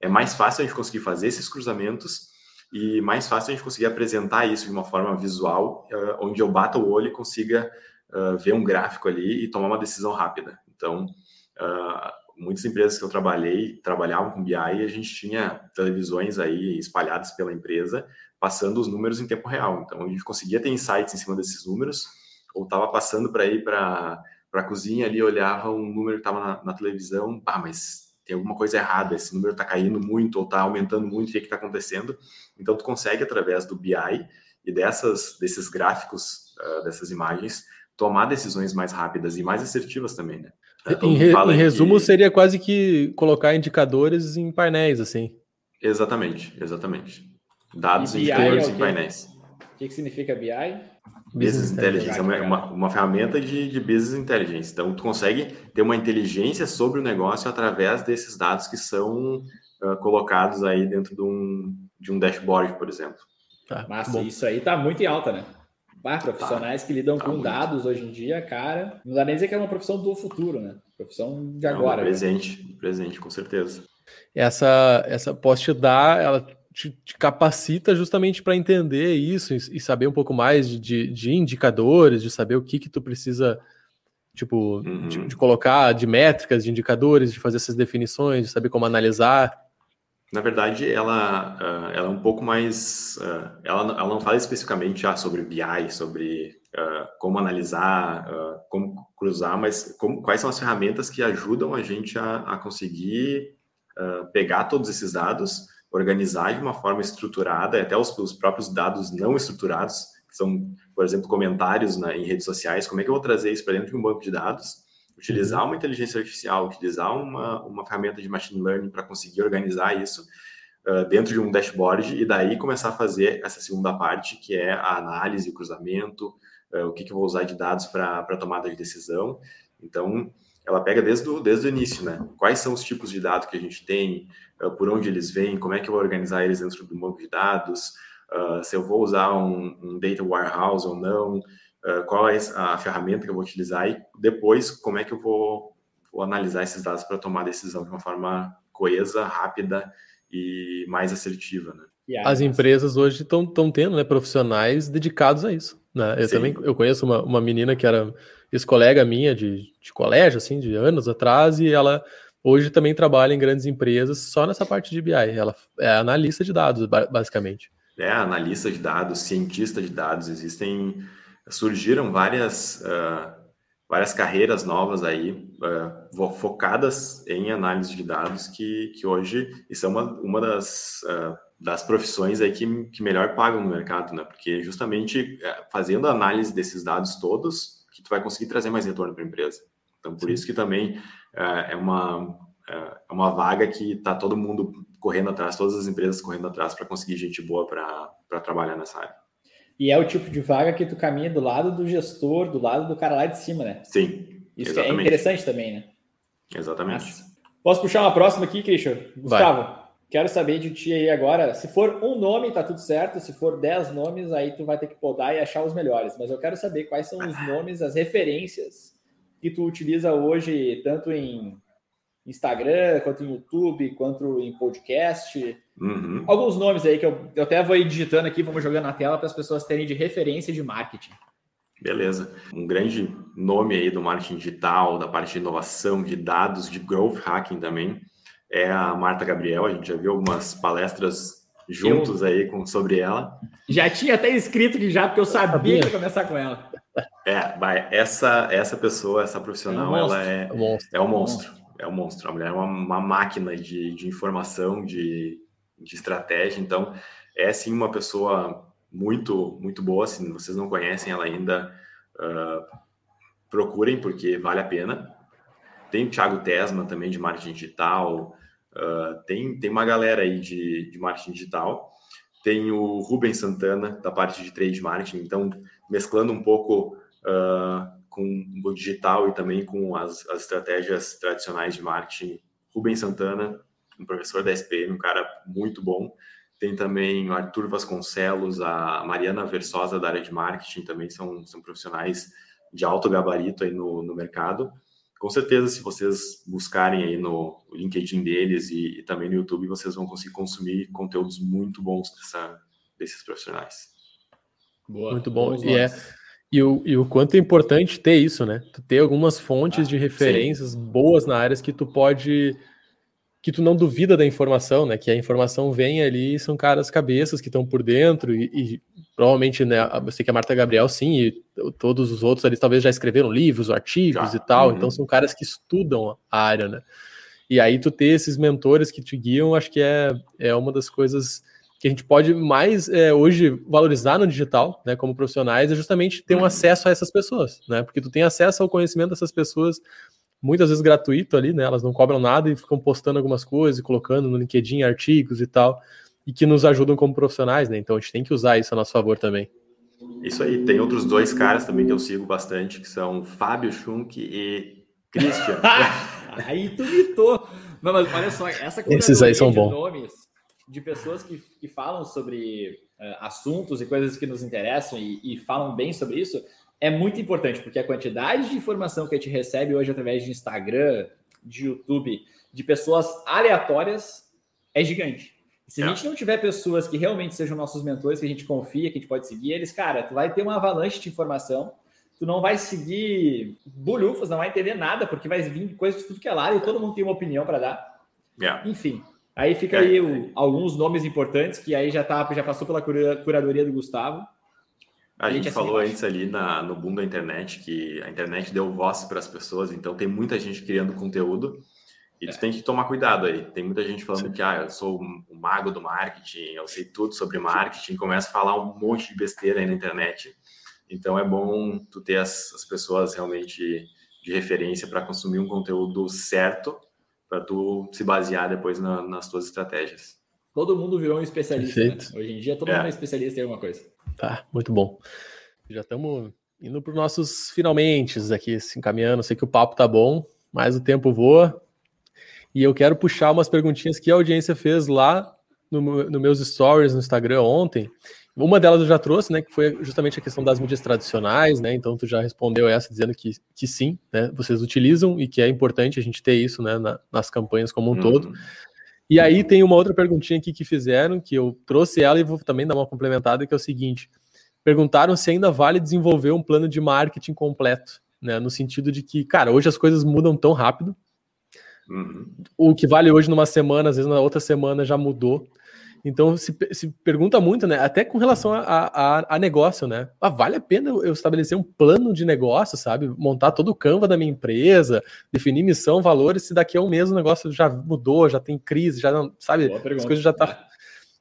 é mais fácil a gente conseguir fazer esses cruzamentos e mais fácil a gente conseguir apresentar isso de uma forma visual, uh, onde eu bato o olho e consiga uh, ver um gráfico ali e tomar uma decisão rápida. Então, uh, muitas empresas que eu trabalhei trabalhavam com BI e a gente tinha televisões aí espalhadas pela empresa passando os números em tempo real. Então, a gente conseguia ter insights em cima desses números ou estava passando para ir para a cozinha ali, olhava um número que estava na, na televisão, ah, mas tem alguma coisa errada, esse número está caindo muito ou está aumentando muito, o que está acontecendo? Então, tu consegue, através do BI e dessas, desses gráficos, uh, dessas imagens, tomar decisões mais rápidas e mais assertivas também, né? Em, re, em resumo, que... seria quase que colocar indicadores em painéis, assim. Exatamente, exatamente. Dados e indicadores é em painéis. O que, que significa BI? Business Intelligence é uma, uma, uma, ferramenta de, de Business Intelligence. Então, tu consegue ter uma inteligência sobre o negócio através desses dados que são uh, colocados aí dentro de um, de um dashboard, por exemplo. Tá, Mas isso aí tá muito em alta, né? Bah, profissionais tá, que lidam tá com muito. dados hoje em dia, cara, não dá nem dizer que é uma profissão do futuro, né? Profissão de agora. Não, né? presente, né? presente, com certeza. Essa, essa posso te dar, ela te, te capacita justamente para entender isso e, e, saber um pouco mais de, de, de, indicadores, de saber o que que tu precisa, tipo, uhum. de, de, colocar, de métricas, de indicadores, de fazer essas definições, de saber como analisar. Na verdade, ela, uh, ela é um pouco mais, uh, ela, ela não fala especificamente ah, sobre BI, sobre uh, como analisar, como cruzar, mas como, quais são as ferramentas que ajudam a gente a, a conseguir pegar todos esses dados organizar de uma forma estruturada, até os, os próprios dados não estruturados, que são, por exemplo, comentários na, em redes sociais, como é que eu vou trazer isso para dentro de um banco de dados, utilizar uhum. uma inteligência artificial, utilizar uma, uma ferramenta de machine learning para conseguir organizar isso uh, dentro de um dashboard e daí começar a fazer essa segunda parte, que é a análise, o cruzamento, uh, o que, que eu vou usar de dados para tomada de decisão. Então, ela pega desde o, desde o início, né? Quais são os tipos de dados que a gente tem, uh, por onde eles vêm, como é que eu vou organizar eles dentro do banco de dados, uh, se eu vou usar um, um data warehouse ou não, uh, qual é a ferramenta que eu vou utilizar e depois como é que eu vou, vou analisar esses dados para tomar decisão de uma forma coesa, rápida e mais assertiva, né? As empresas hoje estão tendo né, profissionais dedicados a isso. Né? Eu Sim. também eu conheço uma, uma menina que era ex-colega minha de, de colégio, assim, de anos atrás, e ela hoje também trabalha em grandes empresas só nessa parte de BI. Ela é analista de dados, basicamente. É, analista de dados, cientista de dados, existem, surgiram várias, uh, várias carreiras novas aí, uh, focadas em análise de dados, que, que hoje, isso é uma, uma das, uh, das profissões aí que, que melhor pagam no mercado, né? Porque justamente fazendo análise desses dados todos, tu vai conseguir trazer mais retorno para a empresa. Então, por Sim. isso que também é, é uma, é, é uma vaga que está todo mundo correndo atrás, todas as empresas correndo atrás para conseguir gente boa para trabalhar nessa área. E é o tipo de vaga que tu caminha do lado do gestor, do lado do cara lá de cima, né? Sim. Isso é exatamente. é interessante também, né? Exatamente. Mas, posso puxar uma próxima aqui, Christian? Gustavo, vai. Quero saber de ti aí agora. Se for um nome, tá tudo certo. Se for dez nomes, aí tu vai ter que podar e achar os melhores. Mas eu quero saber quais são os nomes, as referências que tu utiliza hoje, tanto em Instagram, quanto em YouTube, quanto em podcast. Uhum. Alguns nomes aí que eu, eu até vou ir digitando aqui, vamos jogando na tela para as pessoas terem de referência de marketing. Beleza. Um grande nome aí do marketing digital, da parte de inovação, de dados, de growth hacking também, é a Marta Gabriel. A gente já viu algumas palestras juntos eu... aí com, sobre ela. Já tinha até escrito que já, porque eu sabia que ia começar com ela. É, vai, essa, essa pessoa, essa profissional, é um ela é, é, um monstro. é um monstro. É um monstro. A mulher é uma, uma máquina de, de informação, de, de estratégia. Então, é sim uma pessoa muito, muito boa. Se vocês não conhecem ela ainda, uh, procurem, porque vale a pena. Tem o Thiago Tesma também de marketing digital. Uh, tem, tem uma galera aí de, de marketing digital. Tem o Rubens Santana, da parte de trade marketing. Então, mesclando um pouco uh, com o digital e também com as, as, estratégias tradicionais de marketing. Rubens Santana, um professor da SPM, um cara muito bom. Tem também o Arthur Vasconcelos, a Mariana Versosa da área de marketing, também são, são profissionais de alto gabarito aí no, no mercado. Com certeza, se vocês buscarem aí no LinkedIn deles e, e também no YouTube, vocês vão conseguir consumir conteúdos muito bons dessa, desses profissionais. Boa, muito bom. E, é, e, o, e o quanto é importante ter isso, né? Tu ter algumas fontes ah, de referências sim. boas na área que tu pode que tu não duvida da informação, né? Que a informação vem ali são caras cabeças que estão por dentro e, e, provavelmente, né? Eu sei que a Marta Gabriel, sim, e todos os outros ali talvez já escreveram livros, artigos já. e tal. Uhum. Então são caras que estudam a área, né? E aí tu ter esses mentores que te guiam, acho que é, é uma das coisas que a gente pode mais é, hoje valorizar no digital, né, como profissionais, é justamente ter um uhum. acesso a essas pessoas, né, porque tu tem acesso ao conhecimento dessas pessoas muitas vezes gratuito ali, né? Elas não cobram nada e ficam postando algumas coisas, colocando no LinkedIn artigos e tal, e que nos ajudam como profissionais, né? Então a gente tem que usar isso a nosso favor também. Isso aí, tem outros dois caras também que eu sigo bastante, que são Fábio Schunk e Christian. aí tu mitou. Não, mas olha só, essa Esses aí são bons. nomes de pessoas que, que falam sobre uh, assuntos e coisas que nos interessam e, e falam bem sobre isso, é muito importante, porque a quantidade de informação que a gente recebe hoje através de Instagram, de YouTube, de pessoas aleatórias, é gigante. Se a é. gente não tiver pessoas que realmente sejam nossos mentores, que a gente confia, que a gente pode seguir eles, cara, tu vai ter uma avalanche de informação, tu não vai seguir bolhufas, não vai entender nada, porque vai vir coisa de tudo que é lado e todo mundo tem uma opinião para dar. Yeah. Enfim, aí fica aí o, alguns nomes importantes que aí já tá, já passou pela curadoria do Gustavo. A, gente, falou antes ali na, no boom da internet que a internet deu voz para as pessoas, então tem muita gente criando conteúdo e é. tu tem que tomar cuidado aí. Tem muita gente falando Sim. que ah, eu sou o mago do marketing, eu sei tudo sobre marketing, começa a falar um monte de besteira aí na internet. Então é bom tu ter as, as pessoas realmente de referência para consumir um conteúdo certo para tu se basear depois na, nas tuas estratégias. Todo mundo virou um especialista. Né? Hoje em dia todo é. mundo é especialista em alguma coisa. Tá, muito bom. Já estamos indo para os nossos finalmente aqui, se encaminhando. Sei que o papo tá bom, mas o tempo voa. E eu quero puxar umas perguntinhas que a audiência fez lá no, no meus stories no Instagram ontem. Uma delas eu já trouxe, né, que foi justamente a questão das mídias tradicionais, né? Então tu já respondeu essa dizendo que, que sim, né? Vocês utilizam e que é importante a gente ter isso, né, na, nas campanhas como um uhum. todo. E aí tem uma outra perguntinha aqui que fizeram, que eu trouxe ela e vou também dar uma complementada, que é o seguinte: perguntaram se ainda vale desenvolver um plano de marketing completo, né? No sentido de que, cara, hoje as coisas mudam tão rápido. Uhum. O que vale hoje numa semana, às vezes na outra semana já mudou. Então se, se pergunta muito, né? Até com relação a, a, a, negócio, né? Ah, vale a pena eu estabelecer um plano de negócio, sabe? Montar todo o Canva da minha empresa, definir missão, valores, se daqui a um mês o negócio já mudou, já tem crise, já não, sabe? As coisas já tá.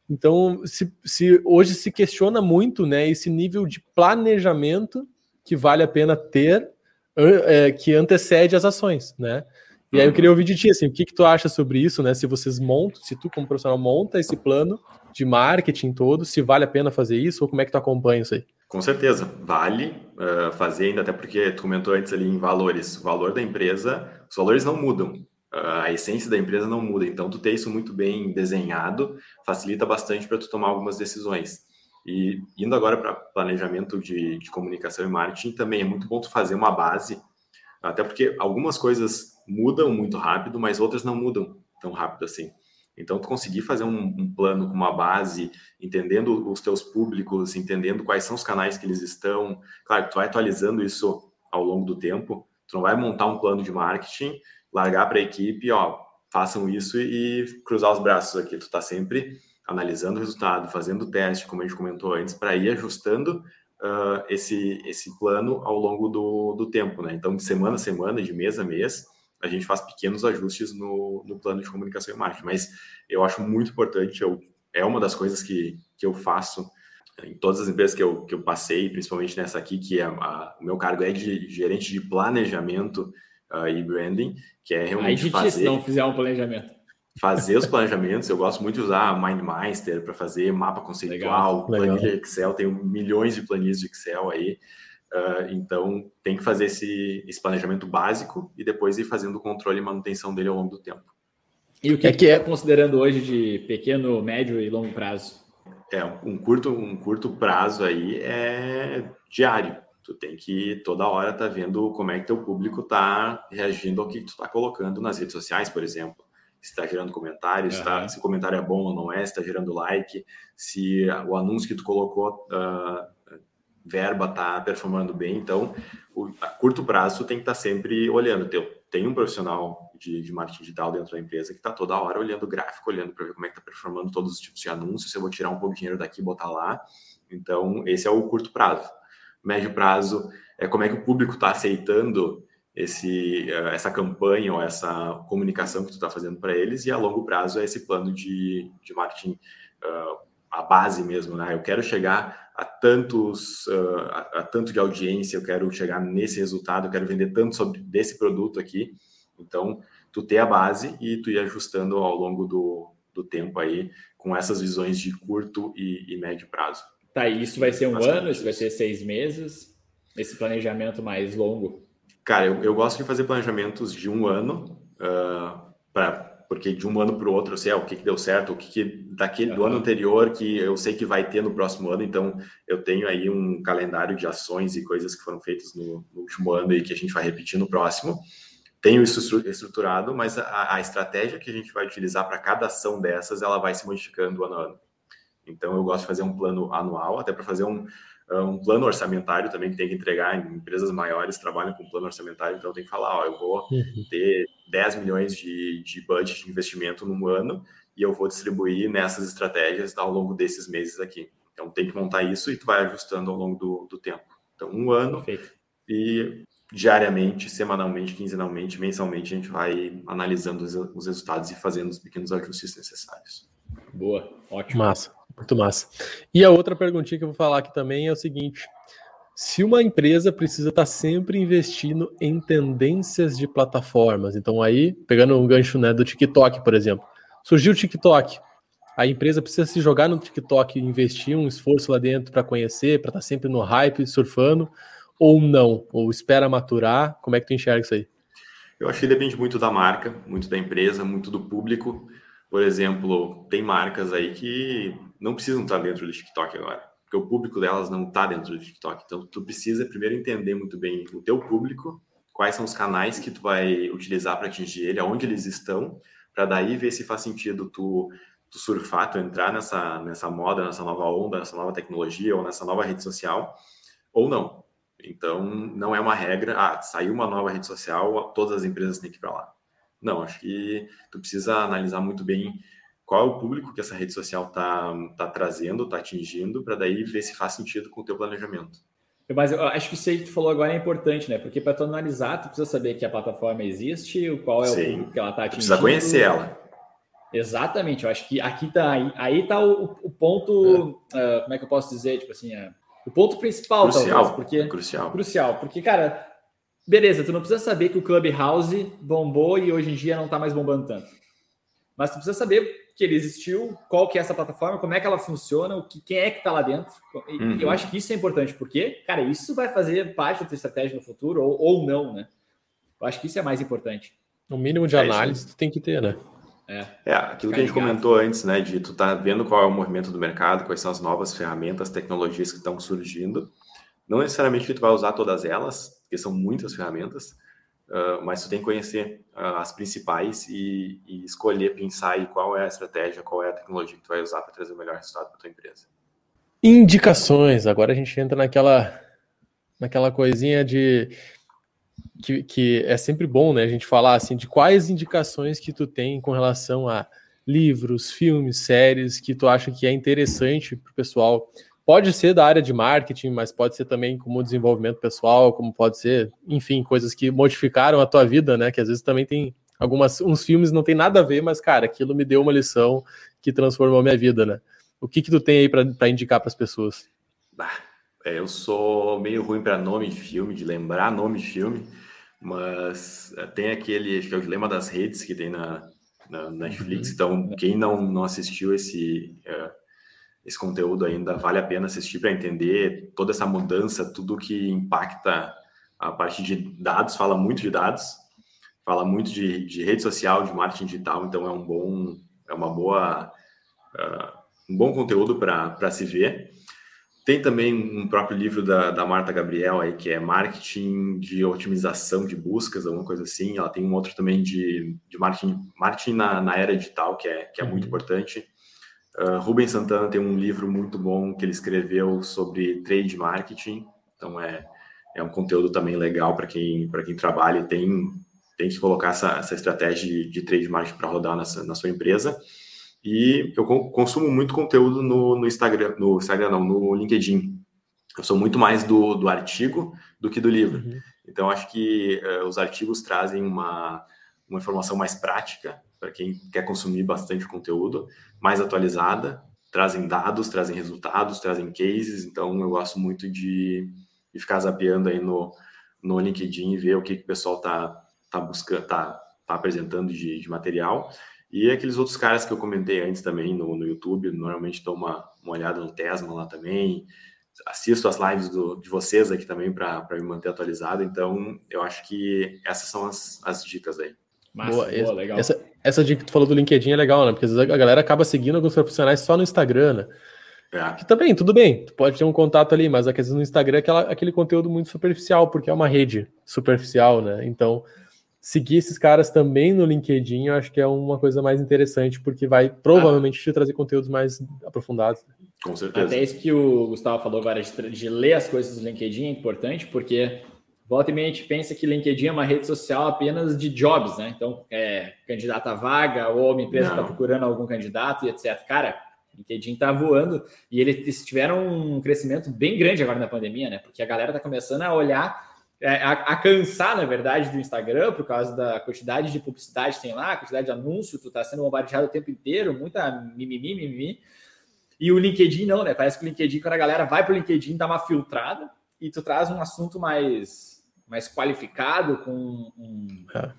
Então, se, se hoje se questiona muito, né? Esse nível de planejamento que vale a pena ter, é, que antecede as ações, né? E aí eu queria ouvir de ti, assim, o que, que tu acha sobre isso, né? Se vocês montam, se tu como profissional monta esse plano de marketing todo, se vale a pena fazer isso ou como é que tu acompanha isso aí? Com certeza, vale uh, fazer ainda, até porque tu comentou antes ali em valores. O valor da empresa, os valores não mudam, uh, a essência da empresa não muda. Então, tu ter isso muito bem desenhado facilita bastante para tu tomar algumas decisões. E indo agora para planejamento de, de comunicação e marketing, também é muito bom tu fazer uma base, até porque algumas coisas mudam muito rápido, mas outras não mudam tão rápido assim. Então, tu conseguir fazer um, um, plano com uma base, entendendo os teus públicos, entendendo quais são os canais que eles estão. Claro, tu vai atualizando isso ao longo do tempo. Tu não vai montar um plano de marketing, largar para a equipe, ó, façam isso e cruzar os braços aqui. Tu está sempre analisando o resultado, fazendo teste, como a gente comentou antes, para ir ajustando uh, esse, esse plano ao longo do, do tempo, né? Então, de semana a semana, de mês a mês, a gente faz pequenos ajustes no, no plano de comunicação e marketing. Mas eu acho muito importante, eu, é uma das coisas que, que eu faço em todas as empresas que eu, que eu passei, principalmente nessa aqui, que é a, o meu cargo é de gerente de planejamento uh, e branding, que é realmente Aí, fazer... se não fizer um planejamento. Fazer os planejamentos, eu gosto muito de usar MindMeister para fazer mapa conceitual, legal, planilha legal. Excel, tenho milhões de planilhas de Excel aí, Uh, então, tem que fazer esse, esse, planejamento básico e depois ir fazendo o controle e manutenção dele ao longo do tempo. E o que é que é considerando hoje de pequeno, médio e longo prazo? É, um curto, um curto prazo aí é diário. Tu tem que toda hora estar tá vendo como é que teu público está reagindo ao que tu está colocando nas redes sociais, por exemplo. Se está gerando comentários, uhum. tá, se o comentário é bom ou não é, se está gerando like, se o anúncio que tu colocou, uh, verba, está performando bem. Então, o, a curto prazo, tem que estar tá sempre olhando. Teu, tem um profissional de, de marketing digital dentro da empresa que está toda hora olhando o gráfico, olhando para ver como é que está performando todos os tipos de anúncios, se eu vou tirar um pouco de dinheiro daqui e botar lá. Então, esse é o curto prazo médio prazo é como é que o público está aceitando esse, eh, essa campanha ou essa comunicação que tu está fazendo para eles, e a longo prazo é esse plano de, de marketing, uh, a base mesmo, né? Eu quero chegar a tantos, uh, a, a, tanto de audiência, eu quero chegar nesse resultado, eu quero vender tanto sobre desse produto aqui. Então, tu ter a base e tu ir ajustando ao longo do, do tempo aí, com essas visões de curto e, e médio prazo. Tá, isso vai ser um ano, isso vai ser seis meses, esse planejamento mais longo? Cara, eu, eu gosto de fazer planejamentos de um ano, uh, pra, porque de um ano para o outro eu sei ah, o que, que deu certo, o que, que daquele uhum. do ano anterior que eu sei que vai ter no próximo ano, então eu tenho aí um calendário de ações e coisas que foram feitas no, no último ano e que a gente vai repetir no próximo. Tenho isso estruturado, mas a, a estratégia que a gente vai utilizar para cada ação dessas, ela vai se modificando ano a ano. Então, eu gosto de fazer um plano anual, até para fazer um, um plano orçamentário também que tem que entregar. Em empresas maiores trabalham com plano orçamentário, então tem que falar: ó, eu vou uhum. ter 10 milhões de, de budget de investimento no ano e eu vou distribuir nessas estratégias ao longo desses meses aqui. Então, tem que montar isso e tu vai ajustando ao longo do, do tempo. Então, um ano Perfeito. e diariamente, semanalmente, quinzenalmente, mensalmente, a gente vai analisando os, os resultados e fazendo os pequenos ajustes necessários. Boa, ótimo. Massa. Muito massa. E a outra perguntinha que eu vou falar aqui também é o seguinte: se uma empresa precisa estar tá sempre investindo em tendências de plataformas, então aí, pegando um gancho né, do TikTok, por exemplo, surgiu o TikTok, a empresa precisa se jogar no TikTok e investir um esforço lá dentro para conhecer, para estar tá sempre no hype, surfando, ou não? Ou espera maturar? Como é que tu enxerga isso aí? Eu acho que depende muito da marca, muito da empresa, muito do público. Por exemplo, tem marcas aí que não precisam estar dentro do TikTok agora, porque o público delas não está dentro do TikTok. Então, tu precisa primeiro entender muito bem o teu público, quais são os canais que tu vai utilizar para atingir ele, aonde eles estão, para daí ver se faz sentido tu, tu surfar, tu entrar nessa, nessa moda, nessa nova onda, nessa nova tecnologia ou nessa nova rede social, ou não. Então, não é uma regra, ah, saiu uma nova rede social, todas as empresas têm que ir para lá. Não, acho que tu precisa analisar muito bem qual é o público que essa rede social está tá trazendo, está atingindo, para daí ver se faz sentido com o teu planejamento. Mas eu acho que isso aí que tu falou agora é importante, né? Porque para tu analisar, tu precisa saber que a plataforma existe, qual é Sim. o público que ela está atingindo. Precisa conhecer ela. Exatamente, eu acho que aqui tá aí, aí tá o, o ponto, é. uh, como é que eu posso dizer, tipo assim, uh, o ponto principal, crucial, talvez, porque crucial. crucial, porque cara, beleza, tu não precisa saber que o Clubhouse bombou e hoje em dia não tá mais bombando tanto. Mas tu precisa saber que ele existiu, qual que é essa plataforma, como é que ela funciona, o que, quem é que está lá dentro. E uhum. Eu acho que isso é importante, porque, cara, isso vai fazer parte da tua estratégia no futuro, ou, ou não, né? Eu acho que isso é mais importante. O mínimo de é análise tu tem que ter, né? É, é aquilo que a gente ligado. comentou antes, né? De tu tá vendo qual é o movimento do mercado, quais são as novas ferramentas, tecnologias que estão surgindo. Não necessariamente que tu vai usar todas elas, porque são muitas ferramentas, Uh, mas tu tem que conhecer uh, as principais e, e, escolher, pensar aí qual é a estratégia, qual é a tecnologia que tu vai usar para trazer o melhor resultado para tua empresa. Indicações. Agora a gente entra naquela, naquela coisinha de que, que é sempre bom, né? A gente falar assim de quais indicações que tu tem com relação a livros, filmes, séries que tu acha que é interessante para o pessoal Pode ser da área de marketing, mas pode ser também como desenvolvimento pessoal, como pode ser, enfim, coisas que modificaram a tua vida, né? Que às vezes também tem algumas uns filmes não tem nada a ver, mas cara, aquilo me deu uma lição que transformou a minha vida, né? O que que tu tem aí para indicar para as pessoas? É, eu sou meio ruim para nome de filme, de lembrar nome de filme, mas é, tem aquele, acho que é o Dilema das Redes que tem na, na Netflix. Uhum. Então, quem não, não assistiu esse é, esse conteúdo ainda vale a pena assistir para entender toda essa mudança, tudo que impacta a parte de dados, fala muito de dados, fala muito de, de rede social, de marketing digital, então é um bom, é uma boa, uh, um bom conteúdo para se ver. tem também um próprio livro da, da Marta Gabriel aí, que é Marketing de Otimização de Buscas, alguma coisa assim. Ela tem um outro também de, de marketing, marketing na, na era digital, que é, que é muito uhum. importante. Uh, Rubens Santana tem um livro muito bom que ele escreveu sobre trade marketing. Então, é, é um conteúdo também legal para quem, quem trabalha e tem, tem que colocar essa, essa estratégia de, de trade marketing para rodar nessa, na sua empresa. E eu consumo muito conteúdo no, no Instagram, no Instagram não, no LinkedIn. Eu sou muito mais do, do artigo do que do livro. Uhum. Então, acho que uh, os artigos trazem uma, uma informação mais prática para quem quer consumir bastante conteúdo, mais atualizada, trazem dados, trazem resultados, trazem cases. Então, eu gosto muito de, de ficar zapeando aí no, no LinkedIn e ver o que, que o pessoal está tá buscando, está tá apresentando de, de material. E aqueles outros caras que eu comentei antes também no, no YouTube, normalmente dou uma, uma olhada no Tesla lá também, assisto as lives do, de vocês aqui também para me manter atualizado. Então, eu acho que essas são as, as dicas aí. Massa, boa, boa, legal. Essa, essa dica que tu falou do LinkedIn é legal, né? Porque às vezes a galera acaba seguindo alguns profissionais só no Instagram, né? É. Que também, tudo bem, tu pode ter um contato ali, mas às vezes no Instagram é aquela, aquele conteúdo muito superficial, porque é uma rede superficial, né? Então, seguir esses caras também no LinkedIn, eu acho que é uma coisa mais interessante, porque vai provavelmente te trazer conteúdos mais aprofundados. Com certeza. Até isso que o Gustavo falou agora de, de ler as coisas do LinkedIn é importante, porque volta e meia a gente pensa que LinkedIn é uma rede social apenas de jobs, né? Então, é candidato a vaga, ou uma empresa está procurando algum candidato e etc. Cara, LinkedIn está voando e eles tiveram um crescimento bem grande agora na pandemia, né? Porque a galera está começando a olhar é, a, a, cansar, na verdade, do Instagram, por causa da quantidade de publicidade que tem lá, quantidade de anúncio, tu tá sendo bombardeado o tempo inteiro, muita mimimi, mimimi. E o LinkedIn não, né? Parece que o LinkedIn, quando a galera vai pro LinkedIn, dá uma filtrada e tu traz um assunto mais, mais qualificado, com um, é,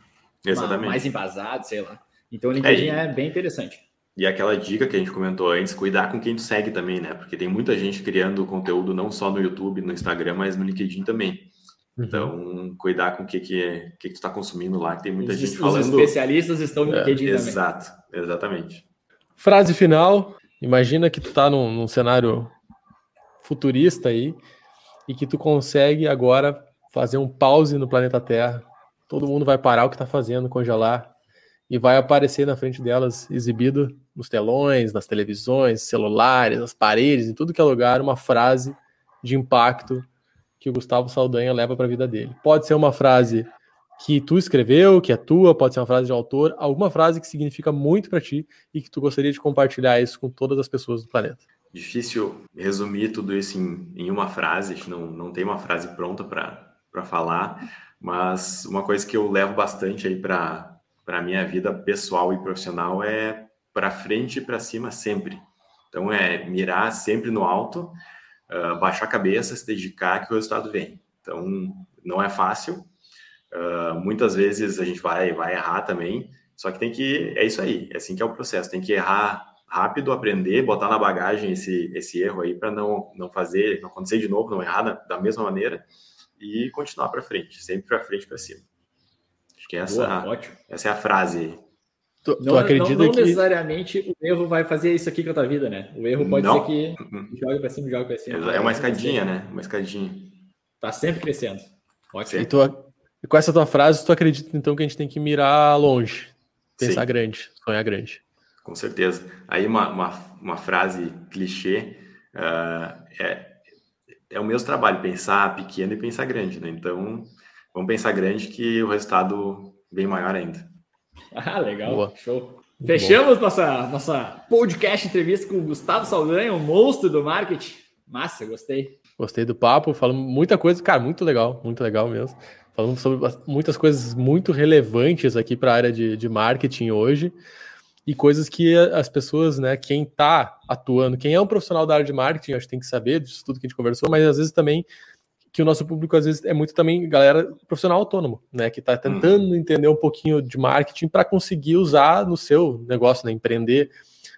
exatamente. Uma, mais embasado, sei lá. Então o LinkedIn é, é bem interessante. E aquela dica que a gente comentou antes, cuidar com quem tu segue também, né? Porque tem muita gente criando conteúdo não só no YouTube, no Instagram, mas no LinkedIn também. Uhum. Então, cuidar com o que, que, que, que tu está consumindo lá, que tem muita os, gente falando. Os especialistas estão no é, LinkedIn Exato, exatamente. Frase final. Imagina que tu está num, num cenário futurista aí e que tu consegue agora fazer um pause no planeta Terra. Todo mundo vai parar o que está fazendo, congelar, e vai aparecer na frente delas, exibido nos telões, nas televisões, celulares, nas paredes, em tudo que é lugar, uma frase de impacto que o Gustavo Saldanha leva para a vida dele. Pode ser uma frase que tu escreveu, que é tua, pode ser uma frase de autor, alguma frase que significa muito para ti e que tu gostaria de compartilhar isso com todas as pessoas do planeta. Difícil resumir tudo isso em, em uma frase, não, não tem uma frase pronta para falar, mas uma coisa que eu levo bastante aí para a minha vida pessoal e profissional é para frente e para cima sempre. Então é mirar sempre no alto uh, baixar a cabeça, se dedicar, que o resultado vem. Então, não é fácil. Uh, muitas vezes a gente vai, vai errar também, só que tem que. É isso aí, é assim que é o processo. Tem que errar rápido, aprender, botar na bagagem esse, esse erro aí para não, não fazer, não acontecer de novo, não errar da, da mesma maneira e continuar para frente, sempre para frente, para cima. Acho que essa, Boa, essa é a frase aí. Tu, não, tu acredita não, não que... necessariamente o erro vai fazer isso aqui com a tua vida, né? O erro pode não. ser que uhum. joga para cima, joga para cima. É uma escadinha, né? Uma escadinha. Tá sempre crescendo. Ótimo. E, tu, e com essa tua frase, tu acredita então que a gente tem que mirar longe, pensar Sim. grande, sonhar grande. Com certeza. Aí uma, uma, uma frase clichê uh, é, é o meu trabalho, pensar pequeno e pensar grande, né? Então, vamos pensar grande que o resultado vem maior ainda. Ah, legal. Boa. Show. Muito Fechamos nossa, nossa podcast entrevista com o Gustavo Saldanha, o monstro do marketing. Massa, gostei. Gostei do papo, falando muita coisa, cara, muito legal, muito legal mesmo. Falando sobre muitas coisas muito relevantes aqui para a área de, de marketing hoje e coisas que as pessoas, né, quem está atuando, quem é um profissional da área de marketing, acho que tem que saber disso tudo que a gente conversou, mas às vezes também que o nosso público às vezes é muito também galera profissional autônomo, né, que está tentando uhum. entender um pouquinho de marketing para conseguir usar no seu negócio, né, empreender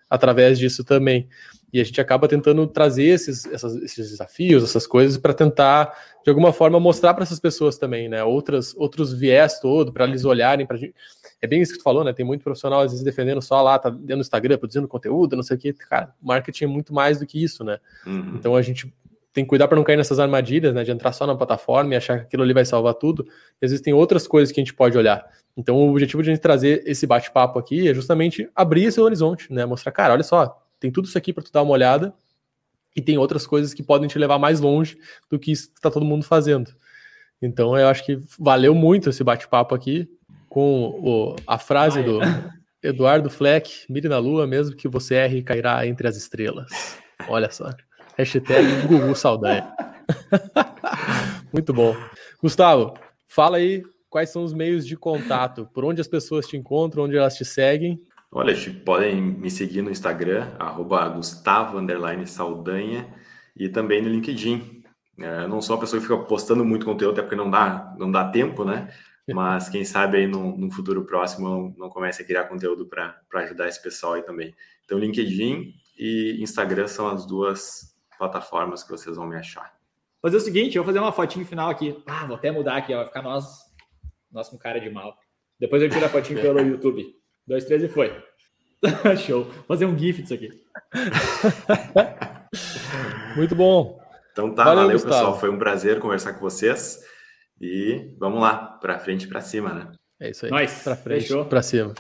através disso também. E a gente acaba tentando trazer esses, essas, esses desafios, essas coisas para tentar de alguma forma mostrar para essas pessoas também, né, outras outros viés todo para eles olharem para é bem isso que tu falou, né? Tem muito profissional às vezes defendendo só lá, tá dentro do Instagram, produzindo conteúdo, não sei o que. Cara, marketing é muito mais do que isso, né? Uhum. Então a gente tem que cuidar para não cair nessas armadilhas, né? De entrar só na plataforma e achar que aquilo ali vai salvar tudo. Existem outras coisas que a gente pode olhar. Então, o objetivo de a gente trazer esse bate-papo aqui é justamente abrir esse horizonte, né? Mostrar, cara, olha só, tem tudo isso aqui para tu dar uma olhada e tem outras coisas que podem te levar mais longe do que isso que está todo mundo fazendo. Então, eu acho que valeu muito esse bate-papo aqui com o, a frase do Eduardo Fleck, mire na lua, mesmo que você erre, cairá entre as estrelas. Olha só. Hashtag Gugu Saldanha. Muito bom. Gustavo, fala aí quais são os meios de contato, por onde as pessoas te encontram, onde elas te seguem. Olha, podem me seguir no Instagram, arroba Gustavo Saldanha, e também no LinkedIn. É, eu não sou uma pessoa que fica postando muito conteúdo, até porque não dá, não dá tempo, né? Mas quem sabe aí no, no futuro próximo não comece a criar conteúdo para ajudar esse pessoal aí também. Então, LinkedIn e Instagram são as duas plataformas que vocês vão me achar. Fazer o seguinte, eu vou fazer uma fotinho final aqui. Ah, vou até mudar aqui, ó, vai ficar nós, nós com cara de mal. Depois eu tiro a fotinho pelo YouTube. Dois, três e foi. Show. Vou fazer um GIF disso aqui. Muito bom. Então tá, valeu, valeu pessoal. Foi um prazer conversar com vocês. E vamos lá, para frente e para cima, né? É isso aí. Nós, para frente, para cima.